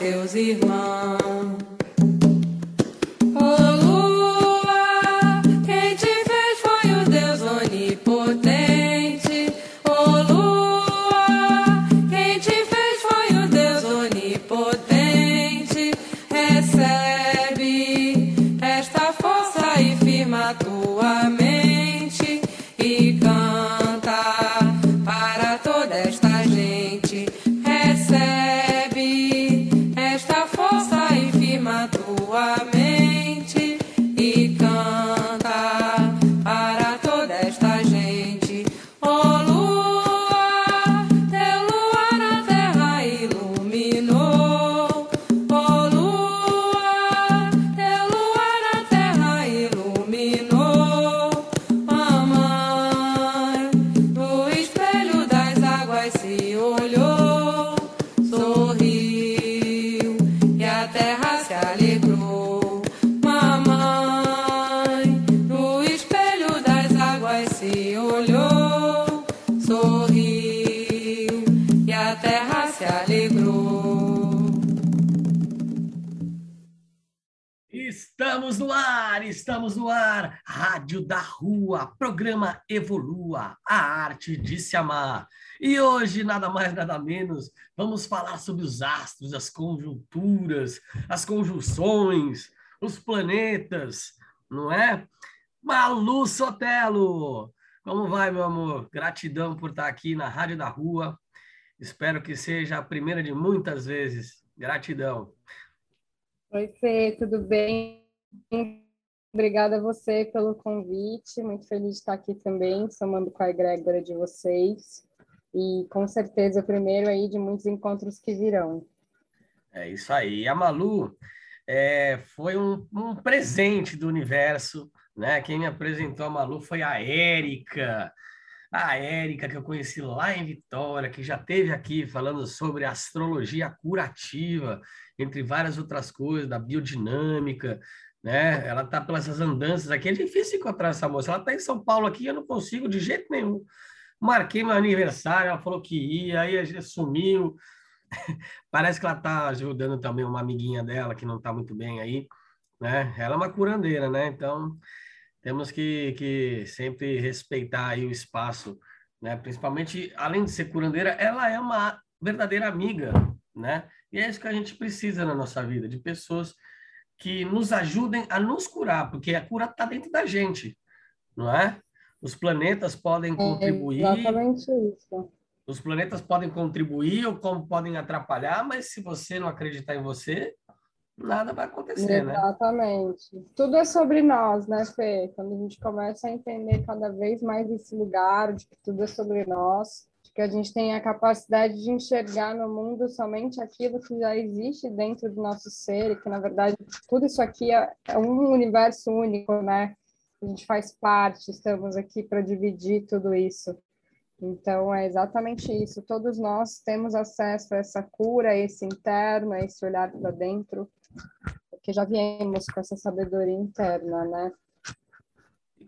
teus irmãos. Programa Evolua, a arte de se amar. E hoje, nada mais, nada menos, vamos falar sobre os astros, as conjunturas, as conjunções, os planetas, não é? Malu Sotelo! Como vai, meu amor? Gratidão por estar aqui na Rádio da Rua. Espero que seja a primeira de muitas vezes. Gratidão. Oi, Fê, tudo bem? Obrigada a você pelo convite, muito feliz de estar aqui também, somando com a egrégora de vocês, e com certeza o primeiro aí de muitos encontros que virão. É isso aí. A Malu é, foi um, um, presente do universo, né? Quem me apresentou a Malu foi a Érica, a Érica que eu conheci lá em Vitória, que já teve aqui falando sobre astrologia curativa, entre várias outras coisas, da biodinâmica, né? Ela tá pelas andanças aqui, é difícil encontrar essa moça. Ela tá em São Paulo aqui, eu não consigo de jeito nenhum. Marquei meu aniversário, ela falou que ia, aí a gente sumiu. Parece que ela tá ajudando também uma amiguinha dela que não tá muito bem aí, né? Ela é uma curandeira, né? Então, temos que, que sempre respeitar aí o espaço, né? Principalmente, além de ser curandeira, ela é uma verdadeira amiga, né? E é isso que a gente precisa na nossa vida, de pessoas que nos ajudem a nos curar, porque a cura está dentro da gente, não é? Os planetas podem é, contribuir. É exatamente isso. Os planetas podem contribuir ou como podem atrapalhar, mas se você não acreditar em você, nada vai acontecer, né? Exatamente. Né? Tudo é sobre nós, né, Fê? Quando a gente começa a entender cada vez mais esse lugar de que tudo é sobre nós, que a gente tem a capacidade de enxergar no mundo somente aquilo que já existe dentro do nosso ser, e que, na verdade, tudo isso aqui é, é um universo único, né? A gente faz parte, estamos aqui para dividir tudo isso. Então, é exatamente isso. Todos nós temos acesso a essa cura, a esse interno, a esse olhar para dentro, porque já viemos com essa sabedoria interna, né?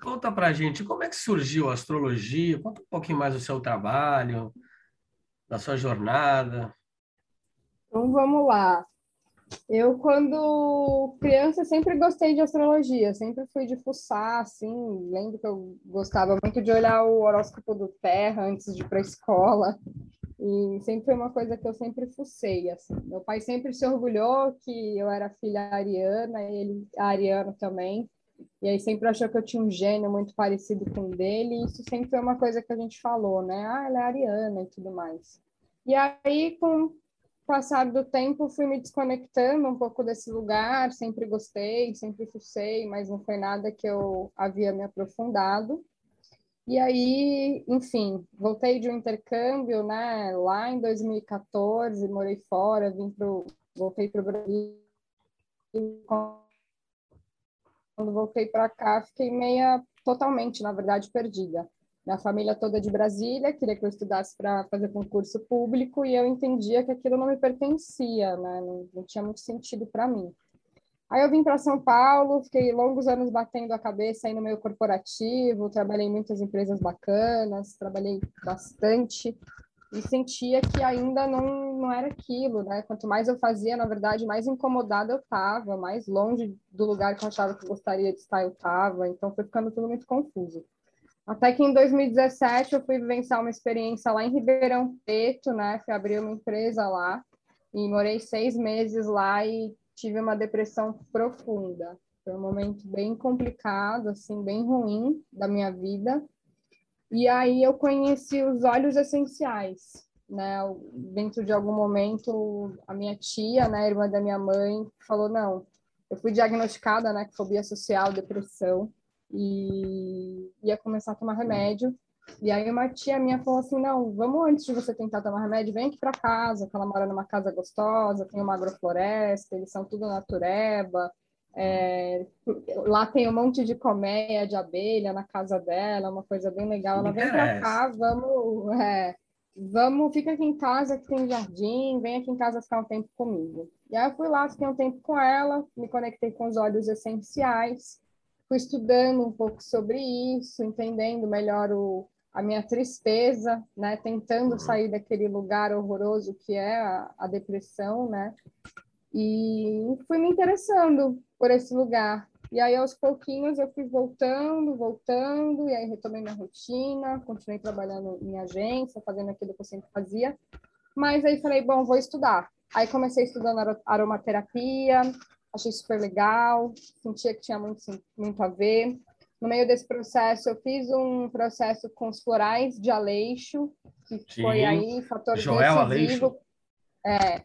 Conta pra gente como é que surgiu a astrologia, conta um pouquinho mais do seu trabalho, da sua jornada. Então vamos lá. Eu, quando criança, sempre gostei de astrologia, sempre fui de fuçar, assim, lembro que eu gostava muito de olhar o horóscopo do Terra antes de ir para a escola, e sempre foi uma coisa que eu sempre fucei, assim. Meu pai sempre se orgulhou que eu era filha ariana, ele ariano também, e aí sempre achou que eu tinha um gênio muito parecido com o dele, e isso sempre foi uma coisa que a gente falou, né? Ah, ela é ariana e tudo mais. E aí, com o passar do tempo, fui me desconectando um pouco desse lugar, sempre gostei, sempre fucei, mas não foi nada que eu havia me aprofundado. E aí, enfim, voltei de um intercâmbio, né, lá em 2014, morei fora, vim pro, voltei para o Brasil. Quando voltei para cá, fiquei meia, totalmente, na verdade, perdida. Minha família toda de Brasília, queria que eu estudasse para fazer concurso público e eu entendia que aquilo não me pertencia, né, não, não tinha muito sentido para mim. Aí eu vim para São Paulo, fiquei longos anos batendo a cabeça aí no meio corporativo, trabalhei em muitas empresas bacanas, trabalhei bastante e sentia que ainda não, não era aquilo, né? Quanto mais eu fazia, na verdade, mais incomodada eu estava, mais longe do lugar que eu achava que gostaria de estar eu estava, então foi ficando tudo muito confuso. Até que em 2017 eu fui vivenciar uma experiência lá em Ribeirão Preto, né? Fui abrir uma empresa lá e morei seis meses lá e tive uma depressão profunda. Foi um momento bem complicado, assim, bem ruim da minha vida. E aí eu conheci os óleos essenciais, né? Dentro de algum momento, a minha tia, né, irmã da minha mãe, falou: não, eu fui diagnosticada, né, com fobia social, depressão, e ia começar a tomar remédio. E aí uma tia minha falou assim, não, vamos antes de você tentar tomar remédio, vem aqui para casa, que ela mora numa casa gostosa, tem uma agrofloresta, eles são tudo natureba, é, lá tem um monte de colmeia de abelha na casa dela, uma coisa bem legal. Ela vem para cá, vamos, é, vamos, fica aqui em casa que tem jardim, vem aqui em casa ficar um tempo comigo. E aí eu fui lá, fiquei um tempo com ela, me conectei com os óleos essenciais, fui estudando um pouco sobre isso, entendendo melhor o, a minha tristeza, né, tentando uhum. sair daquele lugar horroroso que é a, a depressão, né, e fui me interessando por esse lugar. E aí, aos pouquinhos, eu fui voltando, voltando, e aí retomei minha rotina, continuei trabalhando em agência, fazendo aquilo que eu sempre fazia. Mas aí falei, bom, vou estudar. Aí comecei estudando aromaterapia, achei super legal, sentia que tinha muito, muito a ver. No meio desse processo, eu fiz um processo com os florais de Aleixo, que Sim. foi aí fator Joel decisivo. Aleixo. É,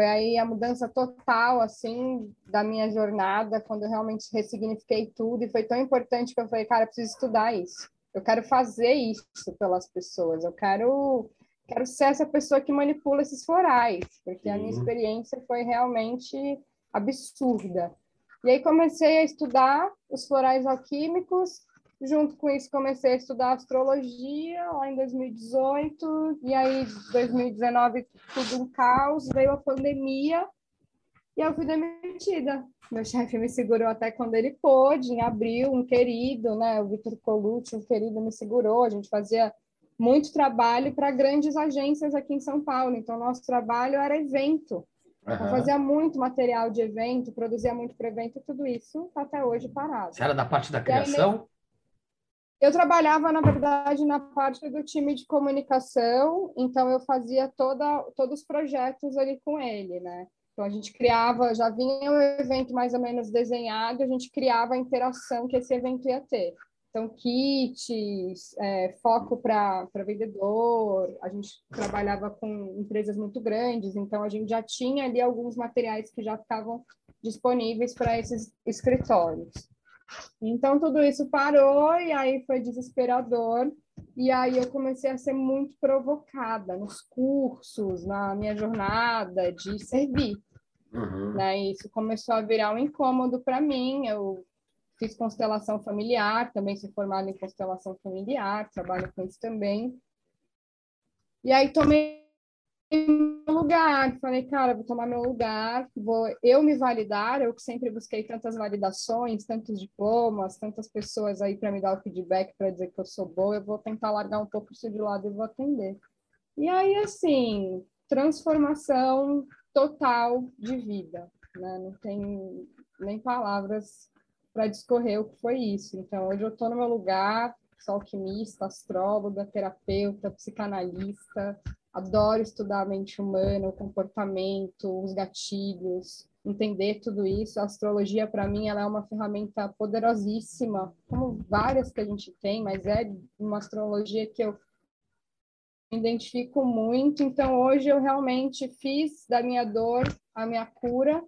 foi aí a mudança total, assim, da minha jornada, quando eu realmente ressignifiquei tudo, e foi tão importante que eu falei, cara, eu preciso estudar isso. Eu quero fazer isso pelas pessoas, eu quero, quero ser essa pessoa que manipula esses florais, porque a minha experiência foi realmente absurda. E aí comecei a estudar os florais alquímicos, junto com isso comecei a estudar astrologia lá em 2018, e aí 2019 tudo um caos, veio a pandemia, e eu fui demitida. Meu chefe me segurou até quando ele pôde, em abril, um querido, né, o Vitor Colucci, um querido me segurou, a gente fazia muito trabalho para grandes agências aqui em São Paulo, então nosso trabalho era evento, Uhum. Eu fazia muito material de evento, produzia muito para evento, tudo isso está até hoje parado. Você era da parte da criação? Eu trabalhava, na verdade, na parte do time de comunicação, então eu fazia toda, todos os projetos ali com ele, né? Então a gente criava, já vinha o evento mais ou menos desenhado, a gente criava a interação que esse evento ia ter. Então, kits, é, foco para vendedor, a gente trabalhava com empresas muito grandes, então a gente já tinha ali alguns materiais que já estavam disponíveis para esses escritórios. Então, tudo isso parou e aí foi desesperador. E aí eu comecei a ser muito provocada nos cursos, na minha jornada de servir. Uhum. Né? Isso começou a virar um incômodo para mim. Eu Fiz constelação familiar, também sou formada em constelação familiar, trabalho com isso também. E aí tomei meu lugar, falei, cara, vou tomar meu lugar, vou eu me validar, eu que sempre busquei tantas validações, tantos diplomas, tantas pessoas aí para me dar o feedback para dizer que eu sou boa, eu vou tentar largar um pouco isso de lado e vou atender. E aí, assim, transformação total de vida, né? Não tem nem palavras para discorrer o que foi isso. Então, hoje eu estou no meu lugar, sou alquimista, astróloga, terapeuta, psicanalista, adoro estudar a mente humana, o comportamento, os gatilhos, entender tudo isso. A astrologia, para mim, ela é uma ferramenta poderosíssima, como várias que a gente tem, mas é uma astrologia que eu me identifico muito. Então, hoje eu realmente fiz da minha dor a minha cura.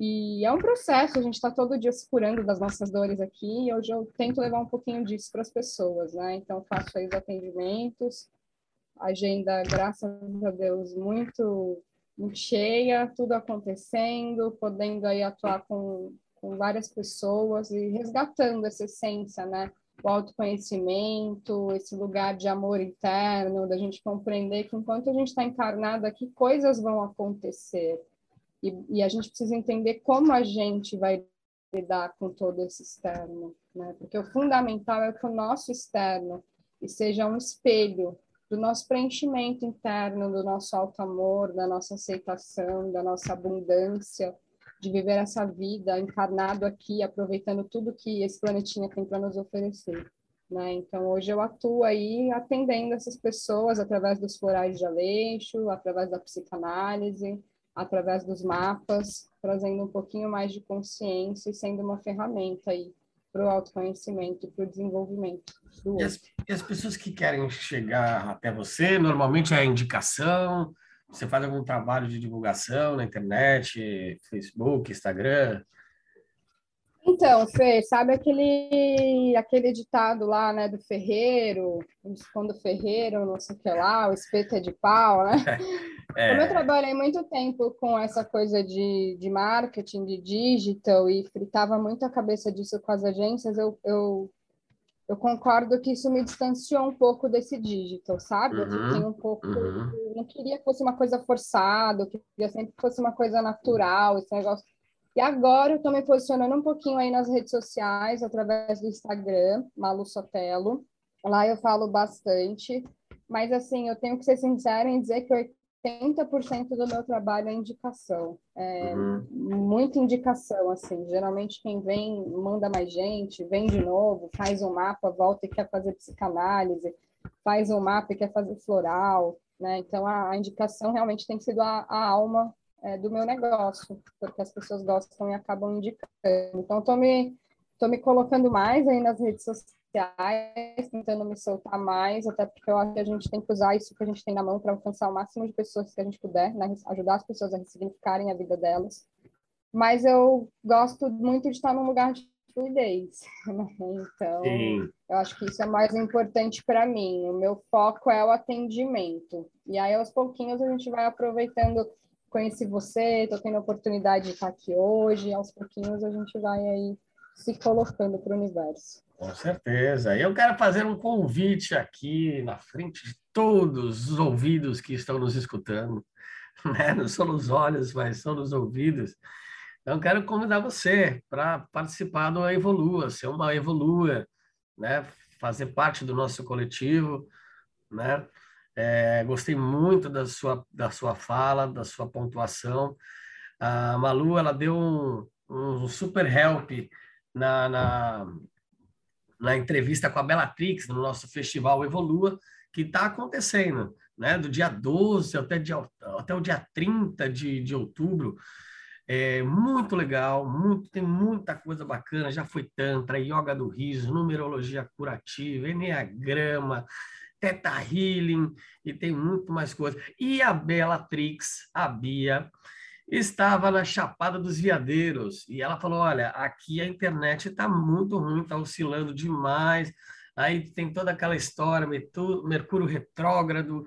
E é um processo, a gente está todo dia se curando das nossas dores aqui, e hoje eu tento levar um pouquinho disso para as pessoas, né? Então, faço aí os atendimentos, agenda, graças a Deus, muito, muito cheia, tudo acontecendo, podendo aí atuar com, com várias pessoas e resgatando essa essência, né? O autoconhecimento, esse lugar de amor interno, da gente compreender que enquanto a gente está encarnado aqui, coisas vão acontecer. E, e a gente precisa entender como a gente vai lidar com todo esse externo, né? Porque o fundamental é que o nosso externo seja um espelho do nosso preenchimento interno, do nosso alto amor, da nossa aceitação, da nossa abundância, de viver essa vida encarnado aqui, aproveitando tudo que esse planetinha tem para nos oferecer. Né? Então, hoje eu atuo aí atendendo essas pessoas através dos florais de Aleixo, através da psicanálise, através dos mapas, trazendo um pouquinho mais de consciência e sendo uma ferramenta aí para o autoconhecimento, para o desenvolvimento do e as, e as pessoas que querem chegar até você, normalmente é a indicação, você faz algum trabalho de divulgação na internet, Facebook, Instagram? Então, Fê, sabe aquele, aquele ditado lá, né, do ferreiro, quando o ferreiro, não sei o que lá, o espeto é de pau, né? É. Como eu trabalhei muito tempo com essa coisa de, de marketing, de digital, e fritava muito a cabeça disso com as agências, eu, eu, eu concordo que isso me distanciou um pouco desse digital, sabe? Uhum, eu fiquei um pouco... Uhum. Não queria que fosse uma coisa forçada, eu queria sempre que fosse uma coisa natural, esse negócio... E agora eu estou me posicionando um pouquinho aí nas redes sociais, através do Instagram, Malu Sotelo. Lá eu falo bastante, mas assim, eu tenho que ser sincera em dizer que 80% do meu trabalho é indicação. É, uhum. Muita indicação, assim. Geralmente quem vem manda mais gente, vem de novo, faz um mapa, volta e quer fazer psicanálise, faz um mapa e quer fazer floral, né? Então a, a indicação realmente tem sido a, a alma é, do meu negócio, porque as pessoas gostam e acabam indicando. Então estou me, tô me colocando mais aí nas redes sociais tentando me soltar mais, até porque eu acho que a gente tem que usar isso que a gente tem na mão para alcançar o máximo de pessoas que a gente puder, né? ajudar as pessoas a ressignificarem a vida delas. Mas eu gosto muito de estar num lugar de fluidez, né? Então, Sim. eu acho que isso é mais importante para mim. O meu foco é o atendimento. E aí, aos pouquinhos, a gente vai aproveitando. Conheci você, estou tendo a oportunidade de estar aqui hoje, aos pouquinhos a gente vai aí se colocando para o universo. Com certeza. Eu quero fazer um convite aqui na frente de todos os ouvidos que estão nos escutando, né? não são nos olhos, mas são nos ouvidos. Então, quero convidar você para participar do Evolua, ser uma Evolua, né? fazer parte do nosso coletivo. Né? É, gostei muito da sua, da sua fala, da sua pontuação. A Malu, ela deu um, um super help na, na na entrevista com a Bellatrix, no nosso festival Evolua, que está acontecendo, né? do dia 12 até, dia, até o dia 30 de, de outubro. É muito legal, muito, tem muita coisa bacana. Já foi Tantra, Yoga do Riso, Numerologia Curativa, Enneagrama, Teta Healing, e tem muito mais coisa. E a Bellatrix, a Bia, estava na Chapada dos Veadeiros e ela falou: Olha, aqui a internet está muito ruim, está oscilando demais. Aí tem toda aquela história, Mercúrio retrógrado.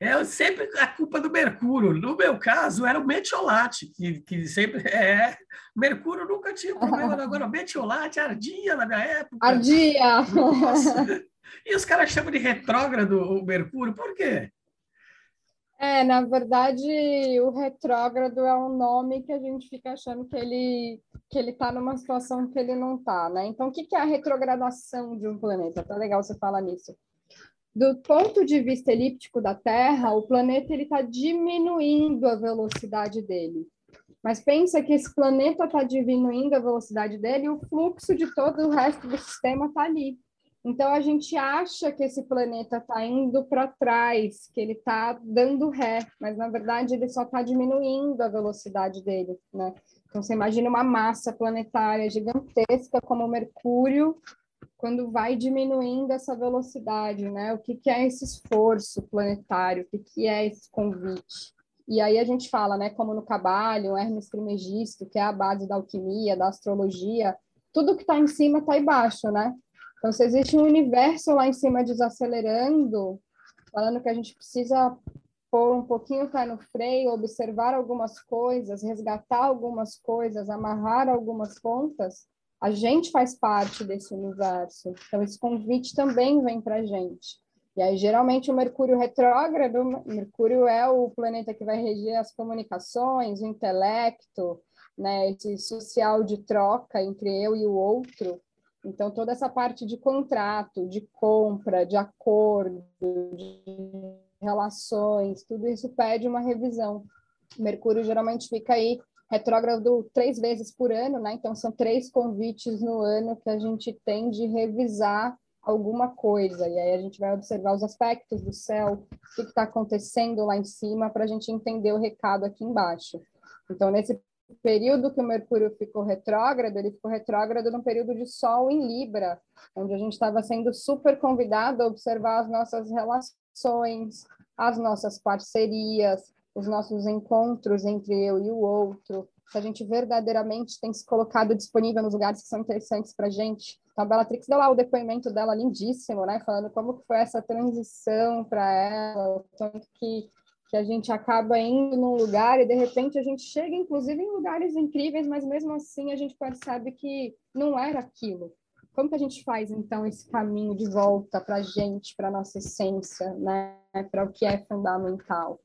É, é sempre a culpa do Mercúrio. No meu caso, era o metiolate, que, que sempre é. Mercúrio nunca tinha problema, agora o metiolate ardia na minha época. Ardia! Nossa. E os caras chamam de retrógrado o Mercúrio, por quê? É, na verdade, o retrógrado é um nome que a gente fica achando que ele que ele está numa situação que ele não está, né? Então, o que, que é a retrogradação de um planeta? Tá legal você falar nisso. Do ponto de vista elíptico da Terra, o planeta ele está diminuindo a velocidade dele. Mas pensa que esse planeta está diminuindo a velocidade dele e o fluxo de todo o resto do sistema está ali. Então a gente acha que esse planeta está indo para trás, que ele está dando ré, mas na verdade ele só está diminuindo a velocidade dele, né? Então você imagina uma massa planetária gigantesca como Mercúrio, quando vai diminuindo essa velocidade, né? O que, que é esse esforço planetário? O que, que é esse convite? E aí a gente fala, né? Como no Cabalho, Hermes Trismegisto, que é a base da alquimia, da astrologia, tudo que está em cima está embaixo, né? Então, se existe um universo lá em cima desacelerando, falando que a gente precisa pôr um pouquinho o pé no freio, observar algumas coisas, resgatar algumas coisas, amarrar algumas pontas, a gente faz parte desse universo. Então, esse convite também vem para a gente. E aí, geralmente, o Mercúrio retrógrado, Mercúrio é o planeta que vai reger as comunicações, o intelecto, né, esse social de troca entre eu e o outro. Então, toda essa parte de contrato, de compra, de acordo, de relações, tudo isso pede uma revisão. Mercúrio geralmente fica aí retrógrado três vezes por ano, né? Então, são três convites no ano que a gente tem de revisar alguma coisa. E aí a gente vai observar os aspectos do céu, o que está acontecendo lá em cima, para a gente entender o recado aqui embaixo. Então, nesse período que o Mercúrio ficou retrógrado, ele ficou retrógrado no período de Sol em Libra, onde a gente estava sendo super convidado a observar as nossas relações, as nossas parcerias, os nossos encontros entre eu e o outro, se a gente verdadeiramente tem se colocado disponível nos lugares que são interessantes para a gente. Então, a Bellatrix deu lá o depoimento dela lindíssimo, né? Falando como foi essa transição para ela, tanto que que a gente acaba indo num lugar e de repente a gente chega, inclusive, em lugares incríveis, mas mesmo assim a gente percebe que não era aquilo. Como que a gente faz então esse caminho de volta para a gente, para nossa essência, né? Para o que é fundamental?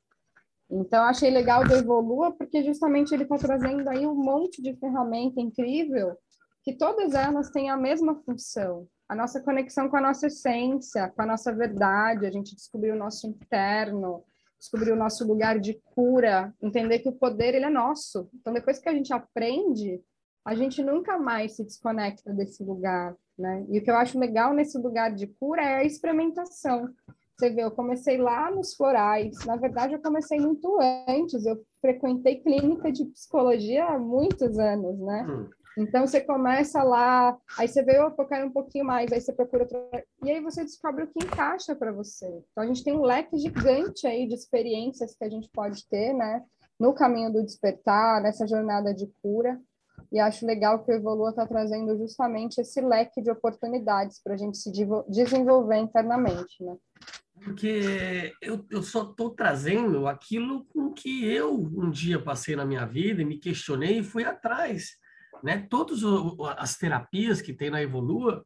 Então achei legal do Evolua porque justamente ele está trazendo aí um monte de ferramenta incrível que todas elas têm a mesma função, a nossa conexão com a nossa essência, com a nossa verdade, a gente descobrir o nosso interno, descobrir o nosso lugar de cura, entender que o poder ele é nosso. Então depois que a gente aprende, a gente nunca mais se desconecta desse lugar, né? E o que eu acho legal nesse lugar de cura é a experimentação. Você vê, eu comecei lá nos florais. Na verdade, eu comecei muito antes. Eu frequentei clínica de psicologia há muitos anos, né? Hum. Então você começa lá, aí você vê, eu quero um pouquinho mais, aí você procura outra, e aí você descobre o que encaixa para você. Então a gente tem um leque gigante aí de experiências que a gente pode ter, né, no caminho do despertar, nessa jornada de cura. E acho legal que o Evolua está trazendo justamente esse leque de oportunidades para a gente se desenvolver internamente, né? Porque eu, eu só estou trazendo aquilo com que eu um dia passei na minha vida e me questionei e fui atrás né? Todas as terapias que tem na Evolua,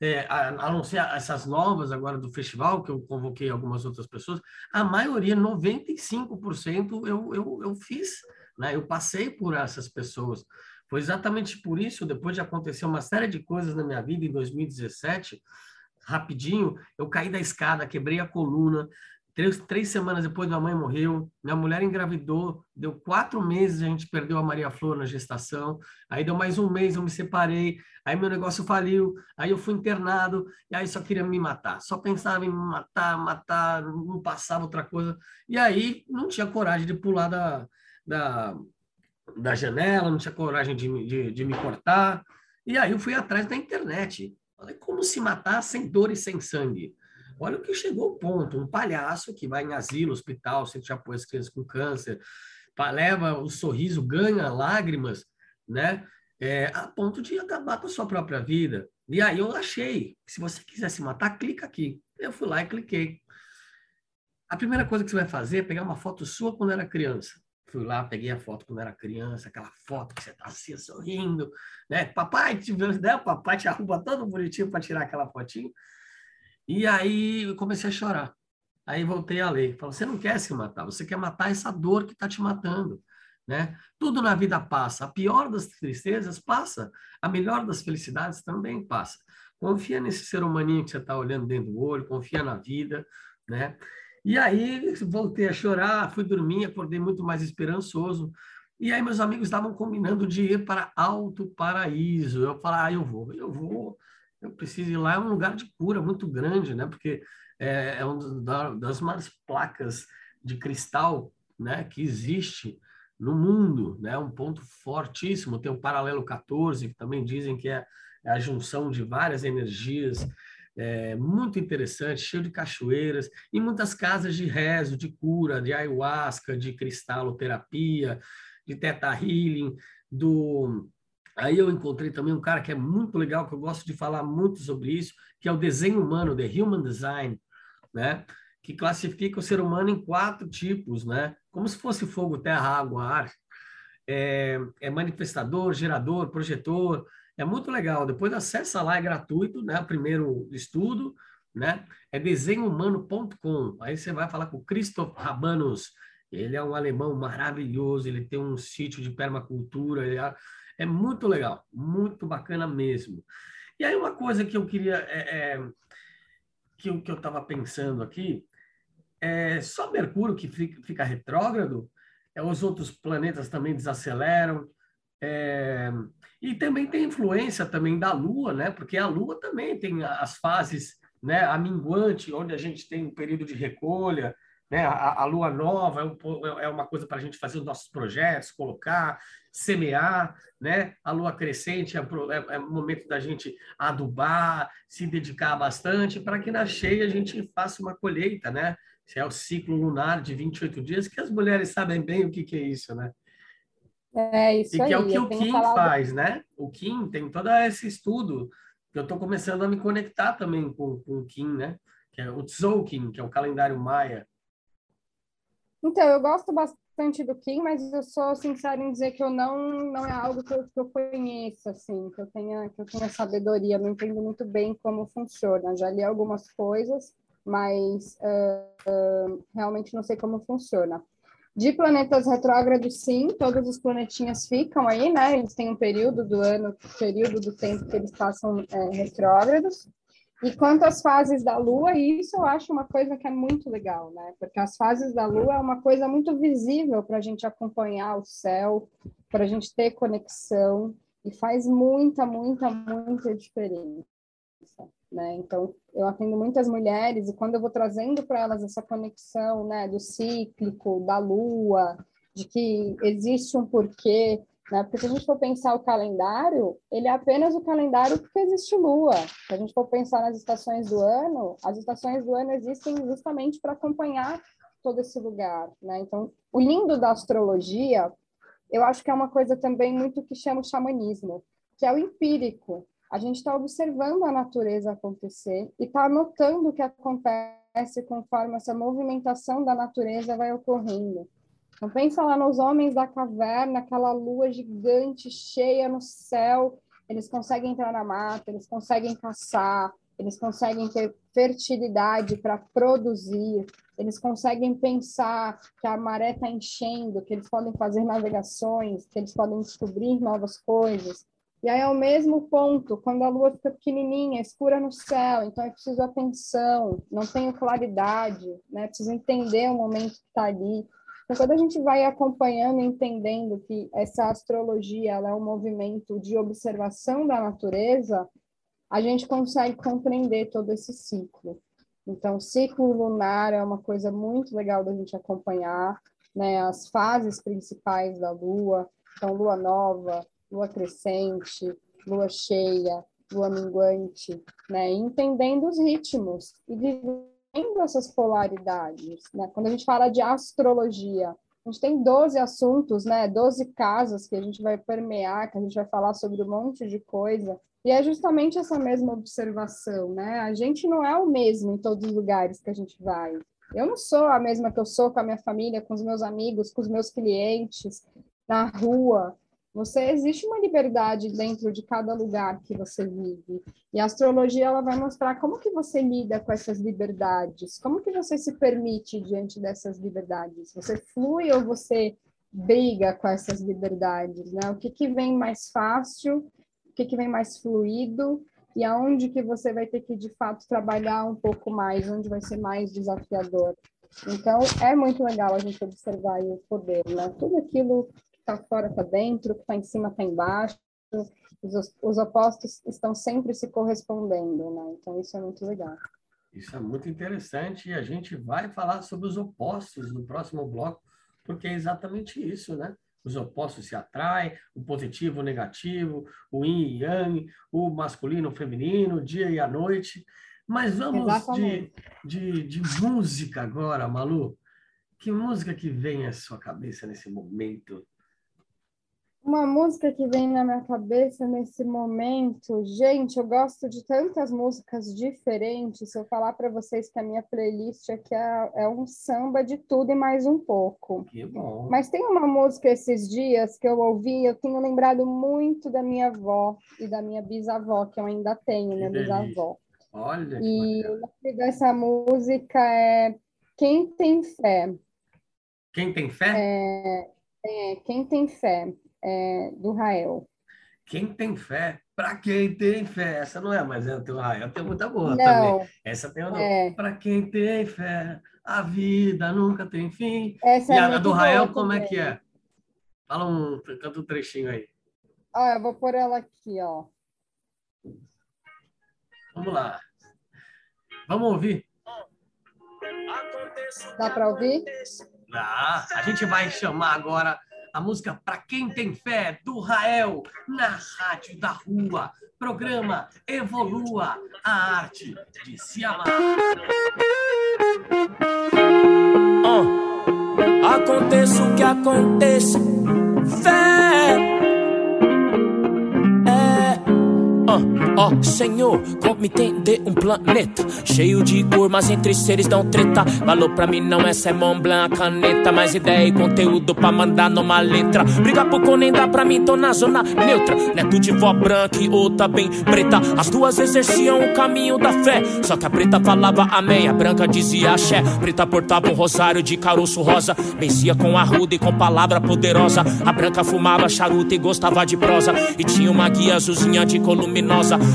é, a, a não ser essas novas agora do festival, que eu convoquei algumas outras pessoas, a maioria, 95%, eu, eu, eu fiz, né? eu passei por essas pessoas. Foi exatamente por isso, depois de acontecer uma série de coisas na minha vida em 2017, rapidinho, eu caí da escada, quebrei a coluna, Três, três semanas depois, minha mãe morreu. Minha mulher engravidou. Deu quatro meses, a gente perdeu a Maria Flor na gestação. Aí deu mais um mês, eu me separei. Aí meu negócio faliu. Aí eu fui internado. E aí só queria me matar. Só pensava em me matar, matar. Não passava outra coisa. E aí não tinha coragem de pular da, da, da janela, não tinha coragem de, de, de me cortar. E aí eu fui atrás da internet. Falei, como se matar sem dor e sem sangue? Olha o que chegou ao ponto: um palhaço que vai em asilo, hospital, centro de apoio às crianças com câncer, leva o sorriso, ganha lágrimas, né? É, a ponto de acabar com a sua própria vida. E aí eu achei, se você quiser se matar, clica aqui. Eu fui lá e cliquei. A primeira coisa que você vai fazer é pegar uma foto sua quando era criança. Fui lá, peguei a foto quando era criança, aquela foto que você tá assim, sorrindo, né? Papai, te, né? papai te arruma todo bonitinho para tirar aquela fotinho. E aí eu comecei a chorar. Aí voltei a ler. Falei, você não quer se matar, você quer matar essa dor que está te matando. Né? Tudo na vida passa. A pior das tristezas passa. A melhor das felicidades também passa. Confia nesse ser humaninho que você está olhando dentro do olho, confia na vida, né? E aí voltei a chorar, fui dormir, acordei muito mais esperançoso. E aí meus amigos estavam combinando de ir para Alto Paraíso. Eu falei, ah, eu vou, eu vou eu preciso ir lá, é um lugar de cura muito grande, né? Porque é, é uma das maiores placas de cristal né, que existe no mundo, né? Um ponto fortíssimo. Tem o paralelo 14, que também dizem que é, é a junção de várias energias. É, muito interessante, cheio de cachoeiras, e muitas casas de rezo, de cura, de ayahuasca, de cristaloterapia, de teta healing, do Aí eu encontrei também um cara que é muito legal, que eu gosto de falar muito sobre isso, que é o desenho humano, The Human Design, né? que classifica o ser humano em quatro tipos, né? como se fosse fogo, terra, água, ar. É, é manifestador, gerador, projetor, é muito legal. Depois acessa lá, é gratuito, né? O primeiro estudo, né? É desenhohumano.com. Aí você vai falar com o Christoph Rabanos. Ele é um alemão maravilhoso, ele tem um sítio de permacultura, é é muito legal, muito bacana mesmo. E aí uma coisa que eu queria, é, é, que eu estava pensando aqui, é só Mercúrio que fica, fica retrógrado, é, os outros planetas também desaceleram, é, e também tem influência também da Lua, né? Porque a Lua também tem as fases, né? A minguante, onde a gente tem um período de recolha, né? A, a lua nova é, um, é uma coisa para a gente fazer os nossos projetos, colocar, semear, né? A lua crescente é, é, é o momento da gente adubar, se dedicar bastante, para que na cheia a gente faça uma colheita, né? Se é o ciclo lunar de 28 dias, que as mulheres sabem bem o que, que é isso, né? É isso e aí. que é o que o Kim falado... faz, né? O Kim tem todo esse estudo que eu estou começando a me conectar também com, com o Kim, né? Que é o Tzolk'in, que é o calendário maia. Então, eu gosto bastante do Kim, mas eu sou sincera em dizer que eu não não é algo que eu, que eu conheça, assim, que eu tenha que eu tenha sabedoria, não entendo muito bem como funciona. Já li algumas coisas, mas uh, uh, realmente não sei como funciona. De planetas retrógrados, sim, todos os planetinhas ficam aí, né? Eles têm um período do ano, período do tempo que eles passam é, retrógrados. E quanto às fases da Lua, isso eu acho uma coisa que é muito legal, né? Porque as fases da Lua é uma coisa muito visível para a gente acompanhar o céu, para a gente ter conexão, e faz muita, muita, muita diferença. Né? Então, eu atendo muitas mulheres, e quando eu vou trazendo para elas essa conexão né, do cíclico, da Lua, de que existe um porquê, né? Porque se a gente for pensar o calendário, ele é apenas o calendário porque existe lua. Se a gente for pensar nas estações do ano, as estações do ano existem justamente para acompanhar todo esse lugar. Né? Então, o lindo da astrologia, eu acho que é uma coisa também muito que chama o xamanismo, que é o empírico. A gente está observando a natureza acontecer e está anotando o que acontece conforme essa movimentação da natureza vai ocorrendo. Então pensa lá nos homens da caverna, aquela lua gigante cheia no céu, eles conseguem entrar na mata, eles conseguem caçar, eles conseguem ter fertilidade para produzir, eles conseguem pensar que a maré está enchendo, que eles podem fazer navegações, que eles podem descobrir novas coisas. E aí, ao mesmo ponto, quando a lua fica pequenininha, escura no céu, então é preciso atenção, não tenho claridade, né? preciso entender o momento que está ali. Então, quando a gente vai acompanhando entendendo que essa astrologia é um movimento de observação da natureza, a gente consegue compreender todo esse ciclo. Então, ciclo lunar é uma coisa muito legal da gente acompanhar, né? As fases principais da Lua, então Lua nova, Lua crescente, Lua cheia, Lua minguante, né? Entendendo os ritmos e vendo essas polaridades, né? Quando a gente fala de astrologia, a gente tem 12 assuntos, né? 12 casas que a gente vai permear, que a gente vai falar sobre um monte de coisa. E é justamente essa mesma observação, né? A gente não é o mesmo em todos os lugares que a gente vai. Eu não sou a mesma que eu sou com a minha família, com os meus amigos, com os meus clientes, na rua. Você existe uma liberdade dentro de cada lugar que você vive. E a astrologia ela vai mostrar como que você lida com essas liberdades, como que você se permite diante dessas liberdades. Você flui ou você briga com essas liberdades, né? O que que vem mais fácil, o que que vem mais fluido e aonde que você vai ter que de fato trabalhar um pouco mais, onde vai ser mais desafiador. Então, é muito legal a gente observar o poder, né? Tudo aquilo está fora, está dentro, que está em cima, está embaixo. os, os opostos estão sempre se correspondendo, né? Então isso é muito legal. Isso é muito interessante e a gente vai falar sobre os opostos no próximo bloco, porque é exatamente isso, né? Os opostos se atraem, o positivo, o negativo, o yin e yang, o masculino, o feminino, o dia e a noite. Mas vamos de, de, de, música agora, Malu. Que música que vem à sua cabeça nesse momento? Uma música que vem na minha cabeça nesse momento, gente, eu gosto de tantas músicas diferentes. Se eu falar para vocês que a minha playlist aqui é, é, um samba de tudo e mais um pouco. Que bom. Mas tem uma música esses dias que eu ouvi, eu tenho lembrado muito da minha avó e da minha bisavó, que eu ainda tenho, minha bisavó. Olha. E o nome dessa música é Quem Tem Fé. Quem tem fé? É, é Quem Tem Fé é, do Rael. Quem tem fé, para quem tem fé. Essa não é, mas é do Rael tem muita boa não, também. Essa tem uma. É. Para quem tem fé, a vida nunca tem fim. Essa e é a do Rael, como é que é? Fala um, canta um trechinho aí. Ó, eu vou pôr ela aqui, ó. Vamos lá. Vamos ouvir. Dá para ouvir? Dá. A gente vai chamar agora a música Pra Quem Tem Fé, do Rael, na Rádio da Rua. Programa Evolua, a arte de se amar. Oh, aconteça o que aconteça, fé Ó oh, Senhor, como entender um planeta cheio de cor, mas entre seres dão treta. Valor pra mim não é Mont Blanc, caneta, mais ideia e conteúdo pra mandar numa letra. Briga pouco nem dá pra mim, tô na zona neutra. Neto de vó branca e outra bem preta. As duas exerciam o caminho da fé. Só que a preta falava amém, a branca dizia axé. Preta portava um rosário de caroço rosa. Vencia com arruda e com palavra poderosa. A branca fumava charuto e gostava de prosa. E tinha uma guia azulzinha de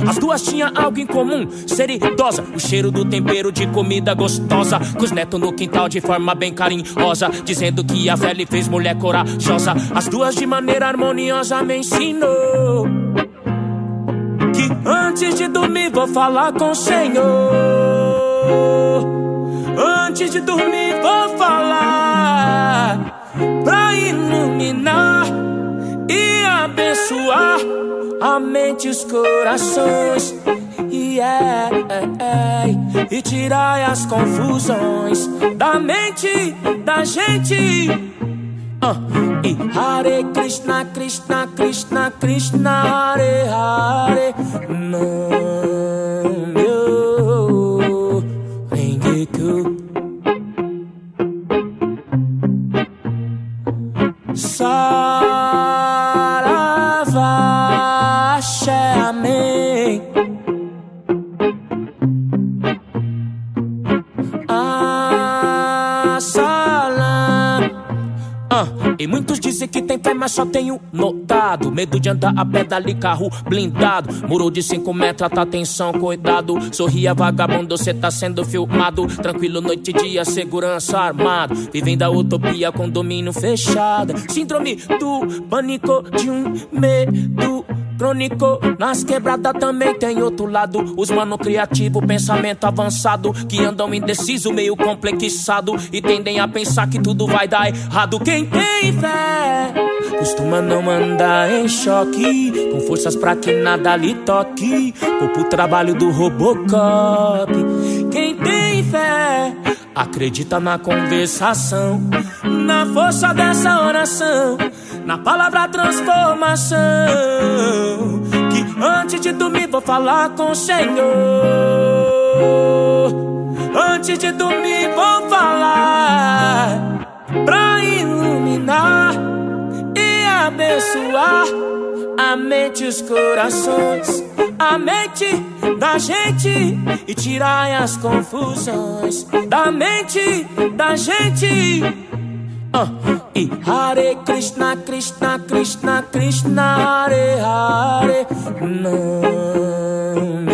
As duas tinham algo em comum, ser idosa. O cheiro do tempero de comida gostosa. Com os netos no quintal de forma bem carinhosa. Dizendo que a lhe fez mulher corajosa. As duas de maneira harmoniosa me ensinou. Que antes de dormir vou falar com o Senhor. Antes de dormir vou falar. Pra iluminar e abençoar a mente e os corações. Yeah, e tirai as confusões da mente da gente. Uh, e Hare Krishna, Krishna, Krishna, Krishna, Hare Hare. Nam E muitos dizem que tem fé, mas só tenho notado. Medo de andar a pé dali, carro blindado. Muro de 5 metros, tá atenção, cuidado. Sorria, vagabundo, cê tá sendo filmado. Tranquilo, noite e dia, segurança armado. Vivendo da utopia com domínio fechado. Síndrome do pânico de um medo crônico. Nas quebradas também tem outro lado. Os mano criativo, pensamento avançado. Que andam indeciso, meio complexado. E tendem a pensar que tudo vai dar errado. Quem tem fé costuma não andar em choque. Com forças pra que nada lhe toque. Pouco trabalho do Robocop. Quem tem fé acredita na conversação. Na força dessa oração na palavra transformação. Que antes de dormir vou falar com o Senhor. Antes de dormir vou falar pra iluminar e abençoar a mente e os corações, a mente da gente e tirar as confusões da mente da gente. Uh. E Hare Krishna, Krishna, Krishna, Krishna, Hare Hare Nam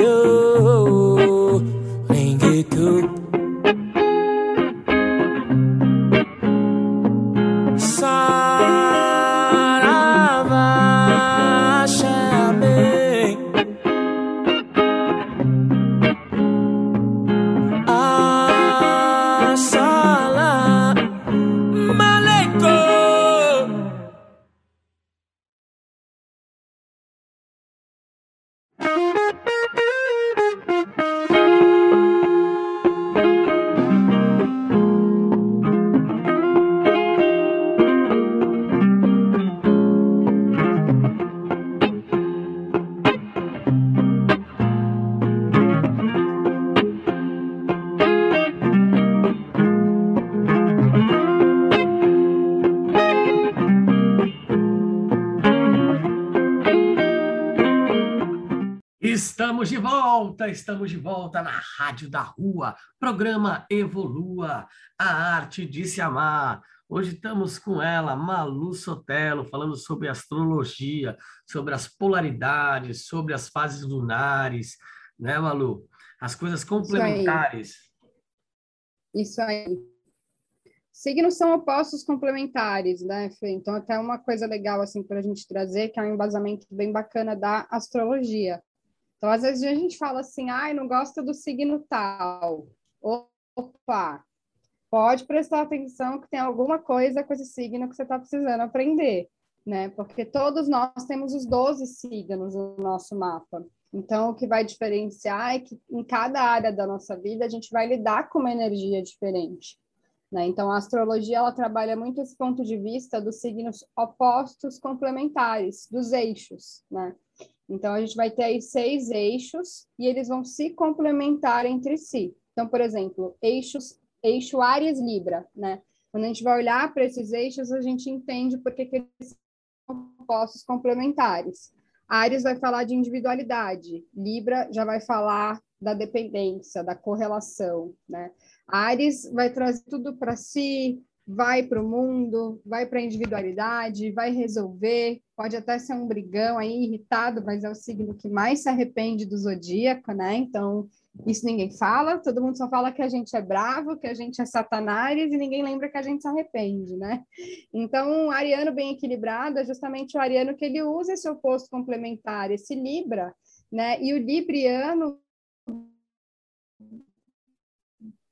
estamos de volta na Rádio da Rua, programa Evolua, a arte de se amar. Hoje estamos com ela, Malu Sotelo, falando sobre astrologia, sobre as polaridades, sobre as fases lunares, né, Malu? As coisas complementares. Isso aí. Isso aí. Signos são opostos complementares, né, Fê? Então, até uma coisa legal, assim, para a gente trazer, que é um embasamento bem bacana da astrologia. Então, às vezes a gente fala assim, ai, ah, não gosta do signo tal. Opa, pode prestar atenção que tem alguma coisa com esse signo que você está precisando aprender, né? Porque todos nós temos os 12 signos no nosso mapa. Então, o que vai diferenciar é que em cada área da nossa vida a gente vai lidar com uma energia diferente. Né? Então, a astrologia ela trabalha muito esse ponto de vista dos signos opostos complementares, dos eixos. Né? Então, a gente vai ter aí seis eixos e eles vão se complementar entre si. Então, por exemplo, eixos eixo Ares Libra, né? Quando a gente vai olhar para esses eixos, a gente entende por que, eles são opostos complementares. Ares vai falar de individualidade, Libra já vai falar da dependência, da correlação, né? Ares vai trazer tudo para si, vai para o mundo, vai para a individualidade, vai resolver, pode até ser um brigão aí, irritado, mas é o signo que mais se arrepende do zodíaco, né? Então, isso ninguém fala, todo mundo só fala que a gente é bravo, que a gente é satanás e ninguém lembra que a gente se arrepende, né? Então, o ariano bem equilibrado é justamente o ariano que ele usa esse oposto complementar, esse Libra, né? E o Libriano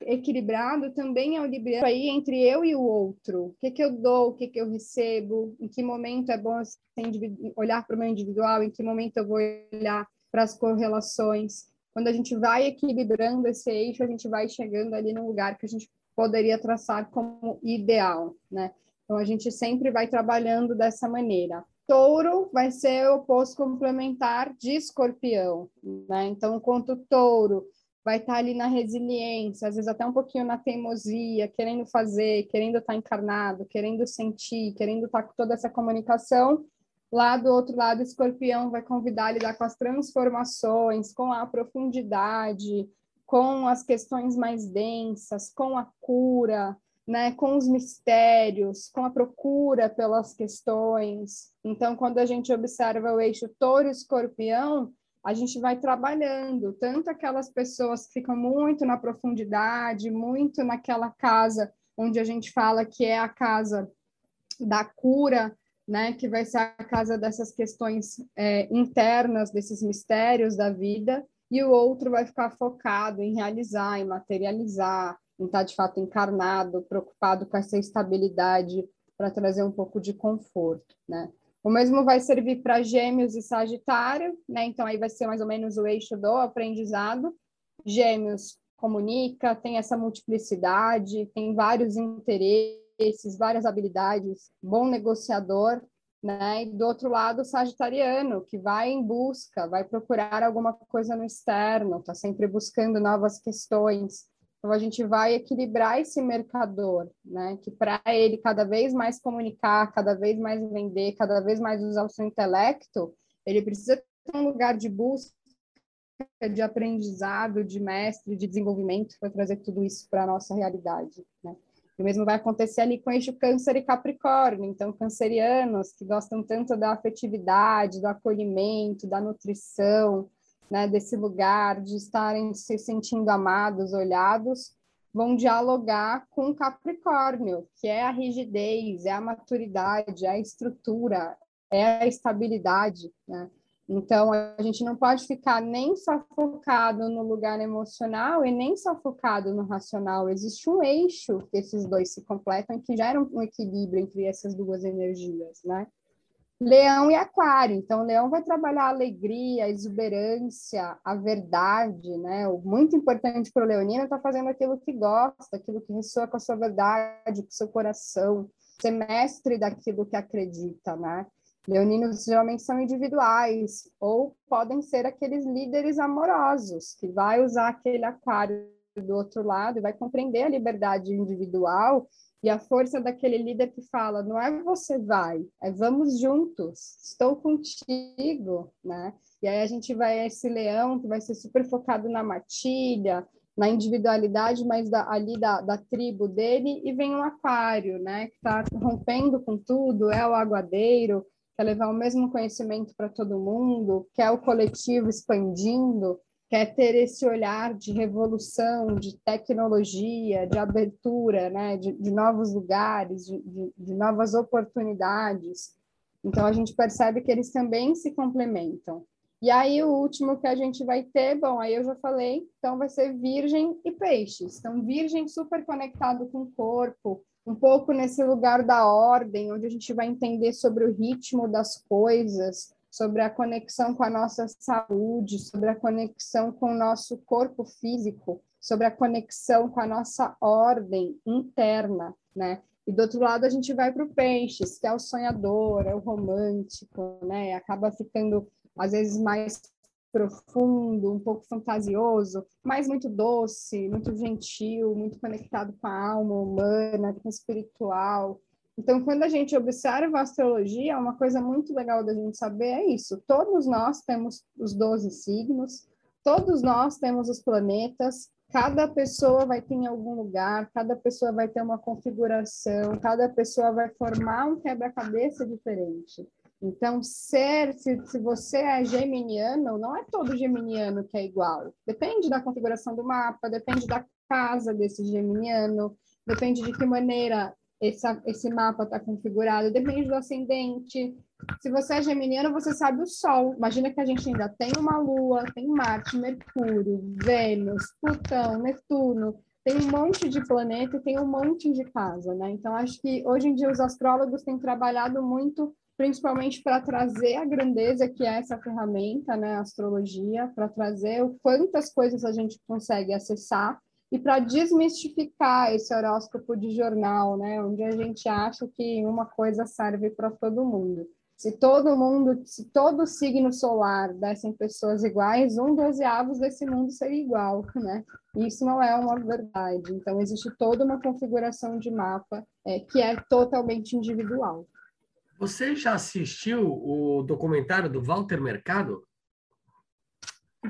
equilibrado também é o libriano aí entre eu e o outro. O que, que eu dou, o que, que eu recebo, em que momento é bom assim, olhar para o meu individual, em que momento eu vou olhar para as correlações quando a gente vai equilibrando esse eixo, a gente vai chegando ali num lugar que a gente poderia traçar como ideal, né? Então a gente sempre vai trabalhando dessa maneira. Touro vai ser o oposto complementar de escorpião, né? Então, enquanto touro vai estar ali na resiliência, às vezes até um pouquinho na teimosia, querendo fazer, querendo estar encarnado, querendo sentir, querendo estar com toda essa comunicação, Lá do outro lado, o escorpião vai convidar a lidar com as transformações, com a profundidade, com as questões mais densas, com a cura, né, com os mistérios, com a procura pelas questões. Então, quando a gente observa o eixo touro-escorpião, a gente vai trabalhando tanto aquelas pessoas que ficam muito na profundidade, muito naquela casa onde a gente fala que é a casa da cura, né, que vai ser a casa dessas questões é, internas, desses mistérios da vida, e o outro vai ficar focado em realizar, em materializar, em estar de fato encarnado, preocupado com essa estabilidade para trazer um pouco de conforto, né? O mesmo vai servir para Gêmeos e Sagitário, né? Então aí vai ser mais ou menos o eixo do aprendizado. Gêmeos comunica, tem essa multiplicidade, tem vários interesses esses, várias habilidades, bom negociador, né? E do outro lado, o sagitariano, que vai em busca, vai procurar alguma coisa no externo, está sempre buscando novas questões. Então, a gente vai equilibrar esse mercador, né? Que para ele cada vez mais comunicar, cada vez mais vender, cada vez mais usar o seu intelecto, ele precisa ter um lugar de busca, de aprendizado, de mestre, de desenvolvimento para trazer tudo isso para a nossa realidade, né? O mesmo vai acontecer ali com eixo câncer e capricórnio. Então, cancerianos que gostam tanto da afetividade, do acolhimento, da nutrição, né, desse lugar de estarem se sentindo amados, olhados, vão dialogar com Capricórnio, que é a rigidez, é a maturidade, é a estrutura, é a estabilidade, né? Então, a gente não pode ficar nem só focado no lugar emocional e nem só focado no racional. Existe um eixo que esses dois se completam que gera um equilíbrio entre essas duas energias, né? Leão e Aquário. Então, Leão vai trabalhar a alegria, a exuberância, a verdade, né? O muito importante para o Leonino é estar tá fazendo aquilo que gosta, aquilo que ressoa com a sua verdade, com o seu coração, ser mestre daquilo que acredita, né? Leoninos geralmente são individuais ou podem ser aqueles líderes amorosos que vai usar aquele aquário do outro lado e vai compreender a liberdade individual e a força daquele líder que fala, não é você vai, é vamos juntos, estou contigo, né? E aí a gente vai esse leão que vai ser super focado na matilha, na individualidade, mas da, ali da, da tribo dele, e vem um aquário, né, que está rompendo com tudo, é o aguadeiro, quer levar o mesmo conhecimento para todo mundo, quer o coletivo expandindo, quer ter esse olhar de revolução, de tecnologia, de abertura, né, de, de novos lugares, de, de, de novas oportunidades. Então, a gente percebe que eles também se complementam. E aí, o último que a gente vai ter, bom, aí eu já falei, então vai ser Virgem e Peixes. Então, Virgem super conectado com o corpo, um pouco nesse lugar da ordem, onde a gente vai entender sobre o ritmo das coisas, sobre a conexão com a nossa saúde, sobre a conexão com o nosso corpo físico, sobre a conexão com a nossa ordem interna, né? E do outro lado a gente vai para o peixes, que é o sonhador, é o romântico, né? Acaba ficando às vezes mais profundo, um pouco fantasioso, mas muito doce, muito gentil, muito conectado com a alma humana, com o espiritual. Então, quando a gente observa a astrologia, uma coisa muito legal da gente saber é isso. Todos nós temos os 12 signos, todos nós temos os planetas, cada pessoa vai ter em algum lugar, cada pessoa vai ter uma configuração, cada pessoa vai formar um quebra-cabeça diferente. Então, ser, se, se você é geminiano, não é todo geminiano que é igual. Depende da configuração do mapa, depende da casa desse geminiano, depende de que maneira esse, esse mapa está configurado, depende do ascendente. Se você é geminiano, você sabe o Sol. Imagina que a gente ainda tem uma Lua, tem Marte, Mercúrio, Vênus, Plutão, Netuno, tem um monte de planeta e tem um monte de casa, né? Então, acho que hoje em dia os astrólogos têm trabalhado muito principalmente para trazer a grandeza que é essa ferramenta, né, a astrologia, para trazer o quantas coisas a gente consegue acessar e para desmistificar esse horóscopo de jornal, né, onde a gente acha que uma coisa serve para todo mundo. Se todo mundo, se todo signo solar dessem pessoas iguais, um dozeavos desse mundo seria igual, né? Isso não é uma verdade. Então, existe toda uma configuração de mapa é, que é totalmente individual. Você já assistiu o documentário do Walter Mercado?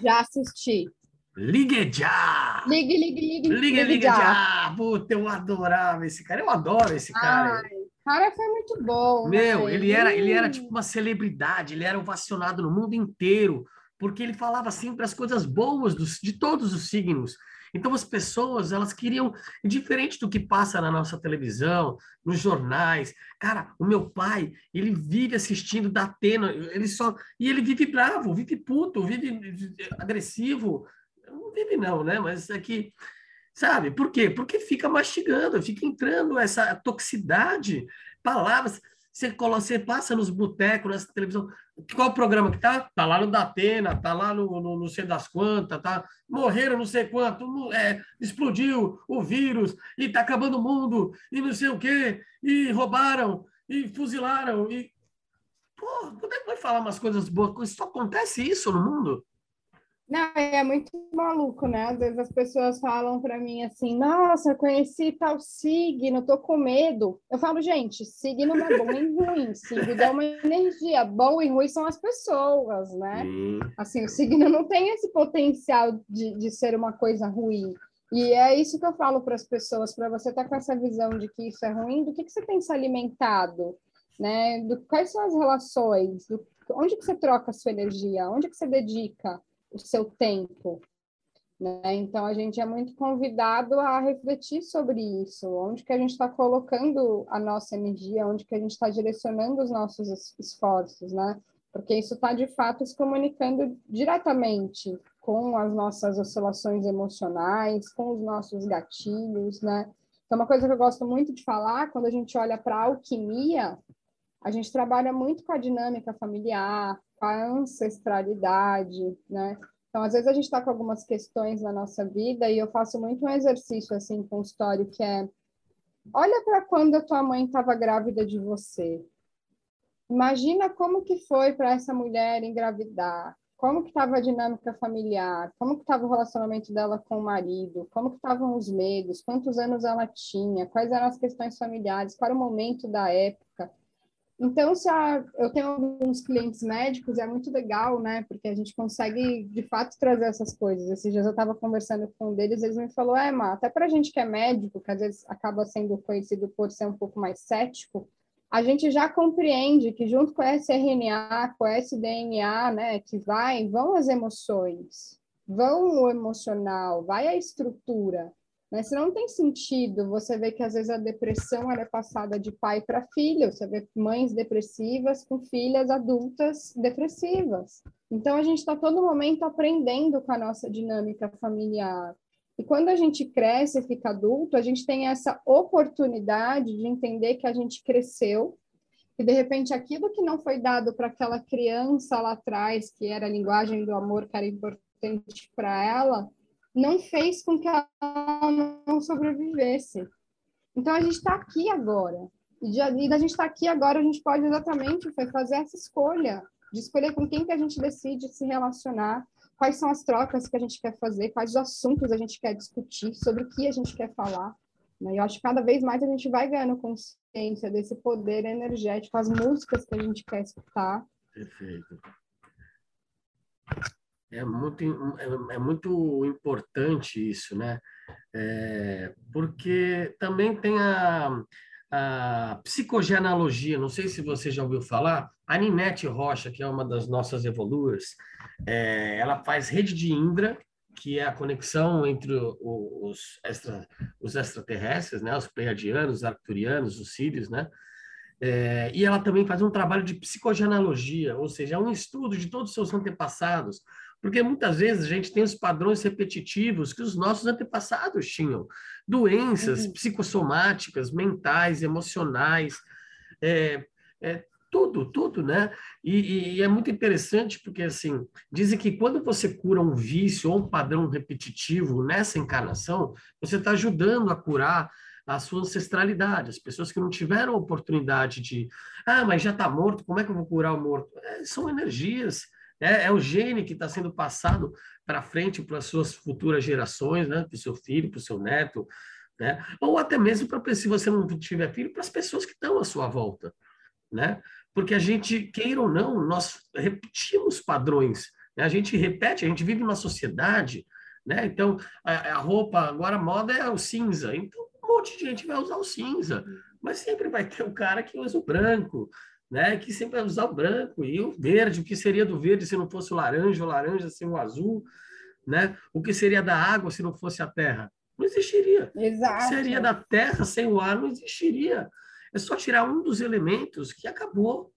Já assisti. Ligue já! Ligue, ligue, ligue. Ligue, ligue já! já. Puta, eu adorava esse cara. Eu adoro esse cara. Ai, cara foi muito bom. Meu, né? ele era, ele era tipo uma celebridade. Ele era ovacionado no mundo inteiro. Porque ele falava sempre as coisas boas dos, de todos os signos. Então as pessoas, elas queriam, diferente do que passa na nossa televisão, nos jornais. Cara, o meu pai, ele vive assistindo da Atena, ele só e ele vive bravo, vive puto, vive agressivo. Não vive não, né? Mas é que sabe? Por quê? Porque fica mastigando, fica entrando essa toxicidade, palavras você, você passa nos botecos, na televisão. Qual programa que tá? Tá lá no Datena, tá lá no, no não sei das quantas, tá? Morreram não sei quanto, é, explodiu o vírus e tá acabando o mundo e não sei o quê, e roubaram e fuzilaram e Pô, como é que vai falar umas coisas boas? Só acontece isso no mundo? Não, é muito maluco, né? Às vezes as pessoas falam para mim assim: Nossa, conheci tal signo, tô com medo. Eu falo, gente, signo não é bom e ruim, signo dá uma energia. Bom e ruim são as pessoas, né? Hum. Assim, o signo não tem esse potencial de, de ser uma coisa ruim. E é isso que eu falo para as pessoas, para você estar tá com essa visão de que isso é ruim, do que, que você tem se alimentado, né? Do, quais são as relações? Do, onde que você troca a sua energia? Onde que você dedica? O seu tempo. Né? Então, a gente é muito convidado a refletir sobre isso, onde que a gente está colocando a nossa energia, onde que a gente está direcionando os nossos esforços, né? Porque isso está, de fato, se comunicando diretamente com as nossas oscilações emocionais, com os nossos gatilhos, né? Então, uma coisa que eu gosto muito de falar, quando a gente olha para a alquimia, a gente trabalha muito com a dinâmica familiar, com a ancestralidade, né? Então, às vezes a gente está com algumas questões na nossa vida e eu faço muito um exercício assim com história que é olha para quando a tua mãe estava grávida de você. Imagina como que foi para essa mulher engravidar, como que estava a dinâmica familiar, como que estava o relacionamento dela com o marido, como que estavam os medos, quantos anos ela tinha, quais eram as questões familiares, qual era o momento da época. Então, se a, eu tenho alguns clientes médicos, é muito legal, né? Porque a gente consegue, de fato, trazer essas coisas. Esses dias eu estava conversando com um deles, eles me falaram, é, Má, até para a gente que é médico, que às vezes acaba sendo conhecido por ser um pouco mais cético, a gente já compreende que junto com esse RNA, com esse DNA, né, que vai, vão as emoções, vão o emocional, vai a estrutura. Né? Se não tem sentido, você vê que às vezes a depressão é passada de pai para filho, você vê mães depressivas com filhas adultas depressivas. Então a gente está todo momento aprendendo com a nossa dinâmica familiar. E quando a gente cresce e fica adulto, a gente tem essa oportunidade de entender que a gente cresceu, e de repente aquilo que não foi dado para aquela criança lá atrás, que era a linguagem do amor que era importante para ela, não fez com que ela não sobrevivesse. Então a gente está aqui agora. E, da gente estar tá aqui agora, a gente pode exatamente fazer essa escolha, de escolher com quem que a gente decide se relacionar, quais são as trocas que a gente quer fazer, quais os assuntos a gente quer discutir, sobre o que a gente quer falar. Né? Eu acho que cada vez mais a gente vai ganhando consciência desse poder energético, as músicas que a gente quer escutar. Perfeito. É muito, é, é muito importante isso, né? É, porque também tem a, a psicogenealogia, não sei se você já ouviu falar, a Ninete Rocha, que é uma das nossas evoluas, é, ela faz rede de Indra, que é a conexão entre os, extra, os extraterrestres, né, os pleiadianos, os arcturianos, os sírios, né, é, e ela também faz um trabalho de psicogenealogia, ou seja, é um estudo de todos os seus antepassados, porque muitas vezes a gente tem os padrões repetitivos que os nossos antepassados tinham. Doenças uhum. psicossomáticas, mentais, emocionais, é, é, tudo, tudo, né? E, e, é muito interessante porque, assim, dizem que quando você cura um vício ou um padrão repetitivo nessa encarnação, você está ajudando a curar a sua ancestralidade. As pessoas que não tiveram oportunidade de, ah, mas já está morto, como é que eu vou curar o morto? É, são energias, é, é o gene que está sendo passado para frente para as suas futuras gerações, né? para o seu filho, para o seu neto, né? ou até mesmo para, se você não tiver filho, para as pessoas que estão à sua volta. Né? Porque a gente, queira ou não, nós repetimos padrões. Né? A gente repete, a gente vive numa sociedade, né? então a, a roupa, agora a moda é o cinza, então um monte de gente vai usar o cinza, mas sempre vai ter o cara que usa o branco, né, que sempre vai usar o branco e o verde, o que seria do verde se não fosse o laranja, o laranja sem o azul, né? O que seria da água se não fosse a terra? Não existiria. Exato. O que seria da terra sem o ar? Não existiria. É só tirar um dos elementos que acabou,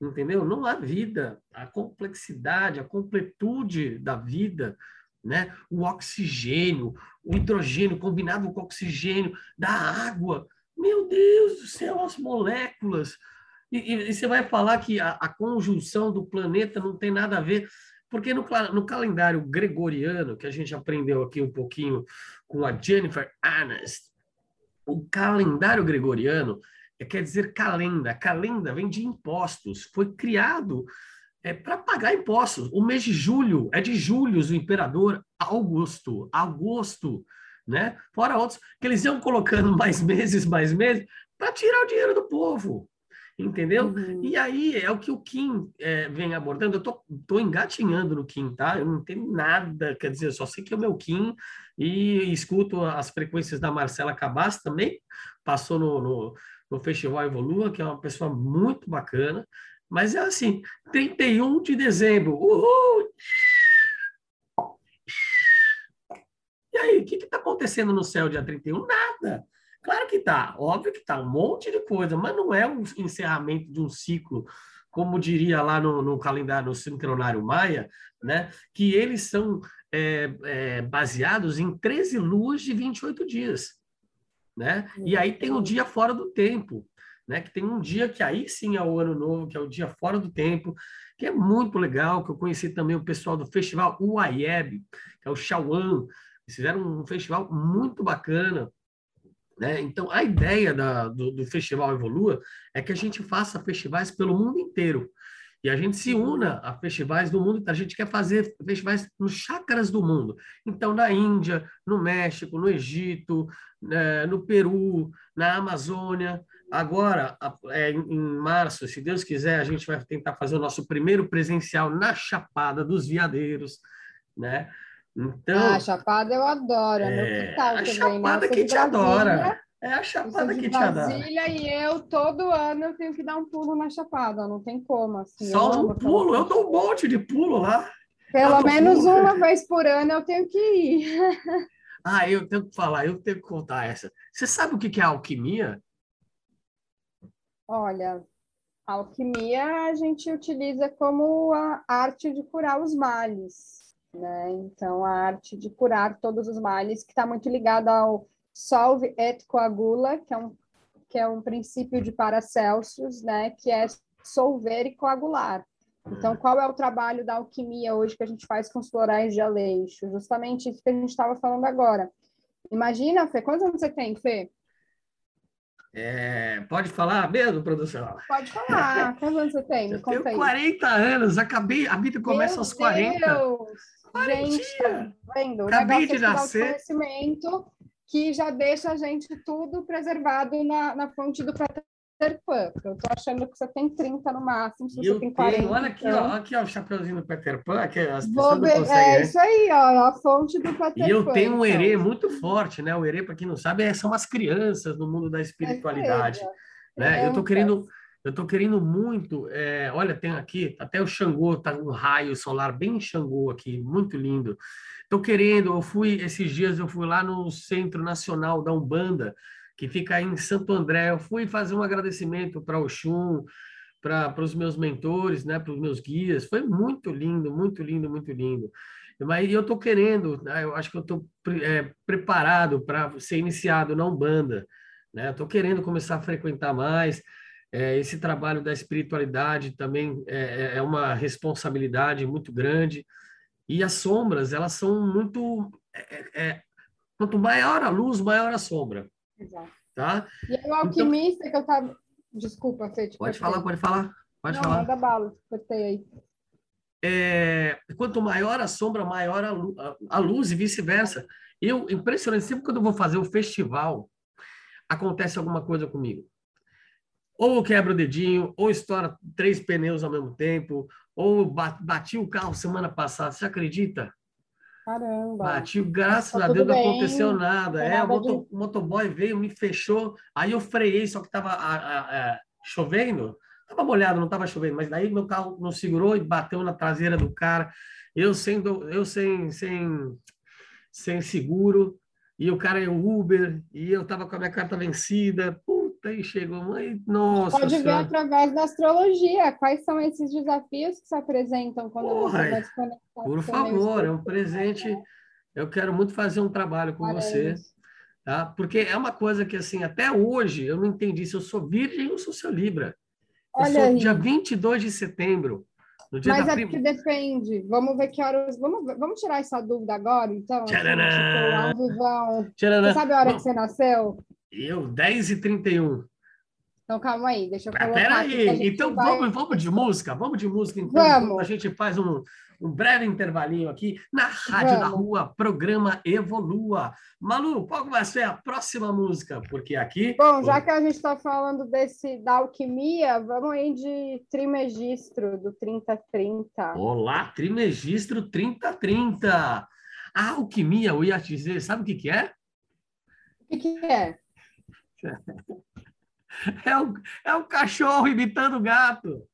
entendeu? Não há vida. A complexidade, a completude da vida, né? O oxigênio, o hidrogênio combinado com o oxigênio da água. Meu Deus do céu, as moléculas e, e, você vai falar que a, a, conjunção do planeta não tem nada a ver, porque no, no, calendário gregoriano, que a gente aprendeu aqui um pouquinho com a Jennifer Aniston, o calendário gregoriano é, quer dizer calenda. Calenda vem de impostos, foi criado é, para pagar impostos. O mês de julho é de Júlio, o imperador Augusto. Augusto, né? Fora outros, que eles iam colocando mais meses, mais meses, para tirar o dinheiro do povo entendeu? Uhum. E aí é o que o Kim é, vem abordando. Eu tô, tô engatinhando no Kim, tá? Eu não tenho nada, quer dizer, só sei que é o meu Kim e escuto as frequências da Marcela Cabas também, passou no, no, no Festival Evolua, que é uma pessoa muito bacana, mas é assim, 31 de dezembro, uhul! E aí, o que está acontecendo no céu dia 31? Nada. Claro que tá, óbvio que tá, um monte de coisa, mas não é um encerramento de um ciclo, como diria lá no, no calendário, no sincronário maia, né? Que eles são é, é, baseados em 13 luas de 28 dias, né? E aí tem o dia fora do tempo, né? Que tem um dia que aí sim é o ano novo, que é o dia fora do tempo, que é muito legal, que eu conheci também o pessoal do festival UAIEB, que é o eles fizeram um festival muito bacana, né? Então, a ideia da, do, do, Festival Evolua é que a gente faça festivais pelo mundo inteiro. E a gente se una a festivais do mundo. A gente quer fazer festivais nos chácaras do mundo. Então, na Índia, no México, no Egito, né, no Peru, na Amazônia, Agora, é, em março, se Deus quiser, a gente vai tentar fazer o nosso primeiro presencial na Chapada dos Veadeiros, né? Então, ah, Chapada eu adoro, é, meu quintal a Chapada que te adora. É a Chapada que te adora. Brasília e eu, todo ano, eu tenho que dar um pulo na Chapada, não tem como. Assim, Só um pulo, eu dou um monte de pulo lá. Pelo menos pulo, uma vez por ano eu tenho que ir. ah, eu tenho que falar, eu tenho que contar essa. Você sabe o que é alquimia? Olha, a alquimia a gente utiliza como a arte de curar os males, né? Então, a arte de curar todos os males, que está muito ligada ao solve et coagula, que é um, que é um princípio de Paracelsus, né? Que é solver e coagular. Então, qual é o trabalho da alquimia hoje que a gente faz com os florais de aleixo? Justamente isso que a gente estava falando agora. Imagina, Fê, quantos anos você tem, Fê? É, pode falar mesmo, produção? Pode falar. Quantos anos você tem? Eu tenho 40 anos, acabei, a vida começa Meu aos 40. Deus! Gente, tá vendo? Acabei de nascer. conhecimento que já deixa a gente tudo preservado na, na fonte do Peter Pan. Eu tô achando que você tem 30 no máximo, se você tem 40. Tenho, olha aqui, então... ó, aqui ó, o chapeuzinho do Peter Pan, que as pessoas ver, conseguem, É né? isso aí, ó, a fonte do Peter Pan. E eu tenho um então. muito forte, né? O herê, para quem não sabe, é, são as crianças no mundo da espiritualidade. É né? Eu tô querendo... Eu estou querendo muito. É, olha, tem aqui até o Xangô, tá um raio solar bem Xangô aqui, muito lindo. Estou querendo. Eu fui esses dias, eu fui lá no Centro Nacional da Umbanda que fica em Santo André. Eu fui fazer um agradecimento para o Xum, para os meus mentores, né, para os meus guias. Foi muito lindo, muito lindo, muito lindo. Mas eu estou querendo, né, eu acho que eu estou é, preparado para ser iniciado na Umbanda. Né? Estou querendo começar a frequentar mais. É, esse trabalho da espiritualidade também é, é, é uma responsabilidade muito grande. E as sombras, elas são muito. É, é quanto maior a luz, maior a sombra. Exato. Tá? E aí, o alquimista então, que eu tava. Desculpa, Fê. Pode falar, pode falar. Pode Não, falar. Manda bala, cortei aí. É, quanto maior a sombra, maior a, luz, a luz e vice-versa. Eu, impressionante, sempre quando eu vou fazer um festival, acontece alguma coisa comigo. Ou eu quebro o dedinho, ou estoura três pneus ao mesmo tempo, ou bati o carro semana passada. Você acredita? Caramba. Bati, graças tá a Deus não aconteceu nada. É, o, moto, de... o motoboy veio, me fechou, aí eu freiei, só que estava chovendo, estava molhado, não estava chovendo, mas daí meu carro não segurou e bateu na traseira do cara. Eu sendo, eu sem, sem, sem seguro, e o cara é Uber, e eu estava com a minha carta vencida. Puta, aí chegou, mãe, nossa. Pode senhora. ver através da astrologia quais são esses desafios que se apresentam quando Porra, você vai se conectar. Por favor, é um presente. Eu quero muito fazer um trabalho com Parece. você, tá? Porque é uma coisa que, assim, até hoje eu não entendi se eu sou virgem ou sou seu Libra. Eu Olha sou aí. dia 22 de setembro. No dia Mas da é prim... que depende. Vamos ver que horas. Vamos, vamos tirar essa dúvida agora, então? Assim, tipo, Você sabe a hora Bom, que você nasceu? Eu, 10 e 31. Então, calma aí, deixa eu colocar. Peraí, então vai... vamos, vamos de música? Vamos de música, então. Vamos. A gente faz um, um breve intervalinho aqui na Rádio Vamos. da Rua, programa Evolua. Malu, qual vai ser a próxima música? Porque aqui. Bom, já que a gente está falando desse da alquimia, vamos aí de trimegistro do 3030. Olá, trimegistro 3030. A alquimia, eu ia te dizer, sabe o que, que é? O que, que é? É o, é o cachorro imitando o gato.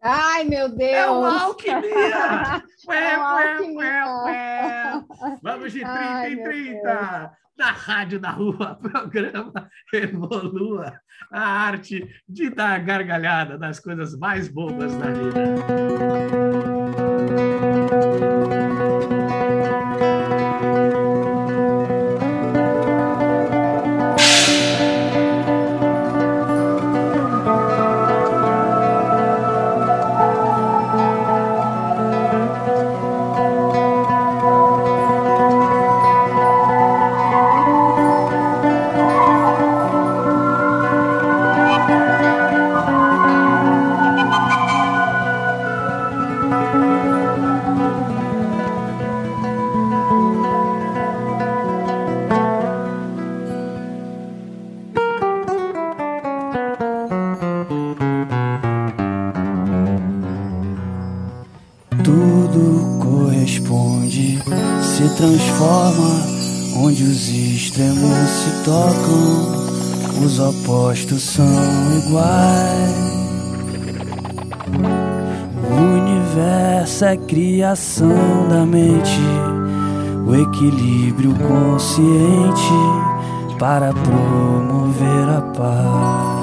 Ai, meu Deus! É uma alquimia! ué, é ué, ué. Vamos de 30 Ai, em 30! Na Rádio da Rua, programa Evolua, a arte de dar gargalhada das coisas mais bobas da vida. Se tocam, os opostos são iguais. O universo é criação da mente, o equilíbrio consciente para promover a paz.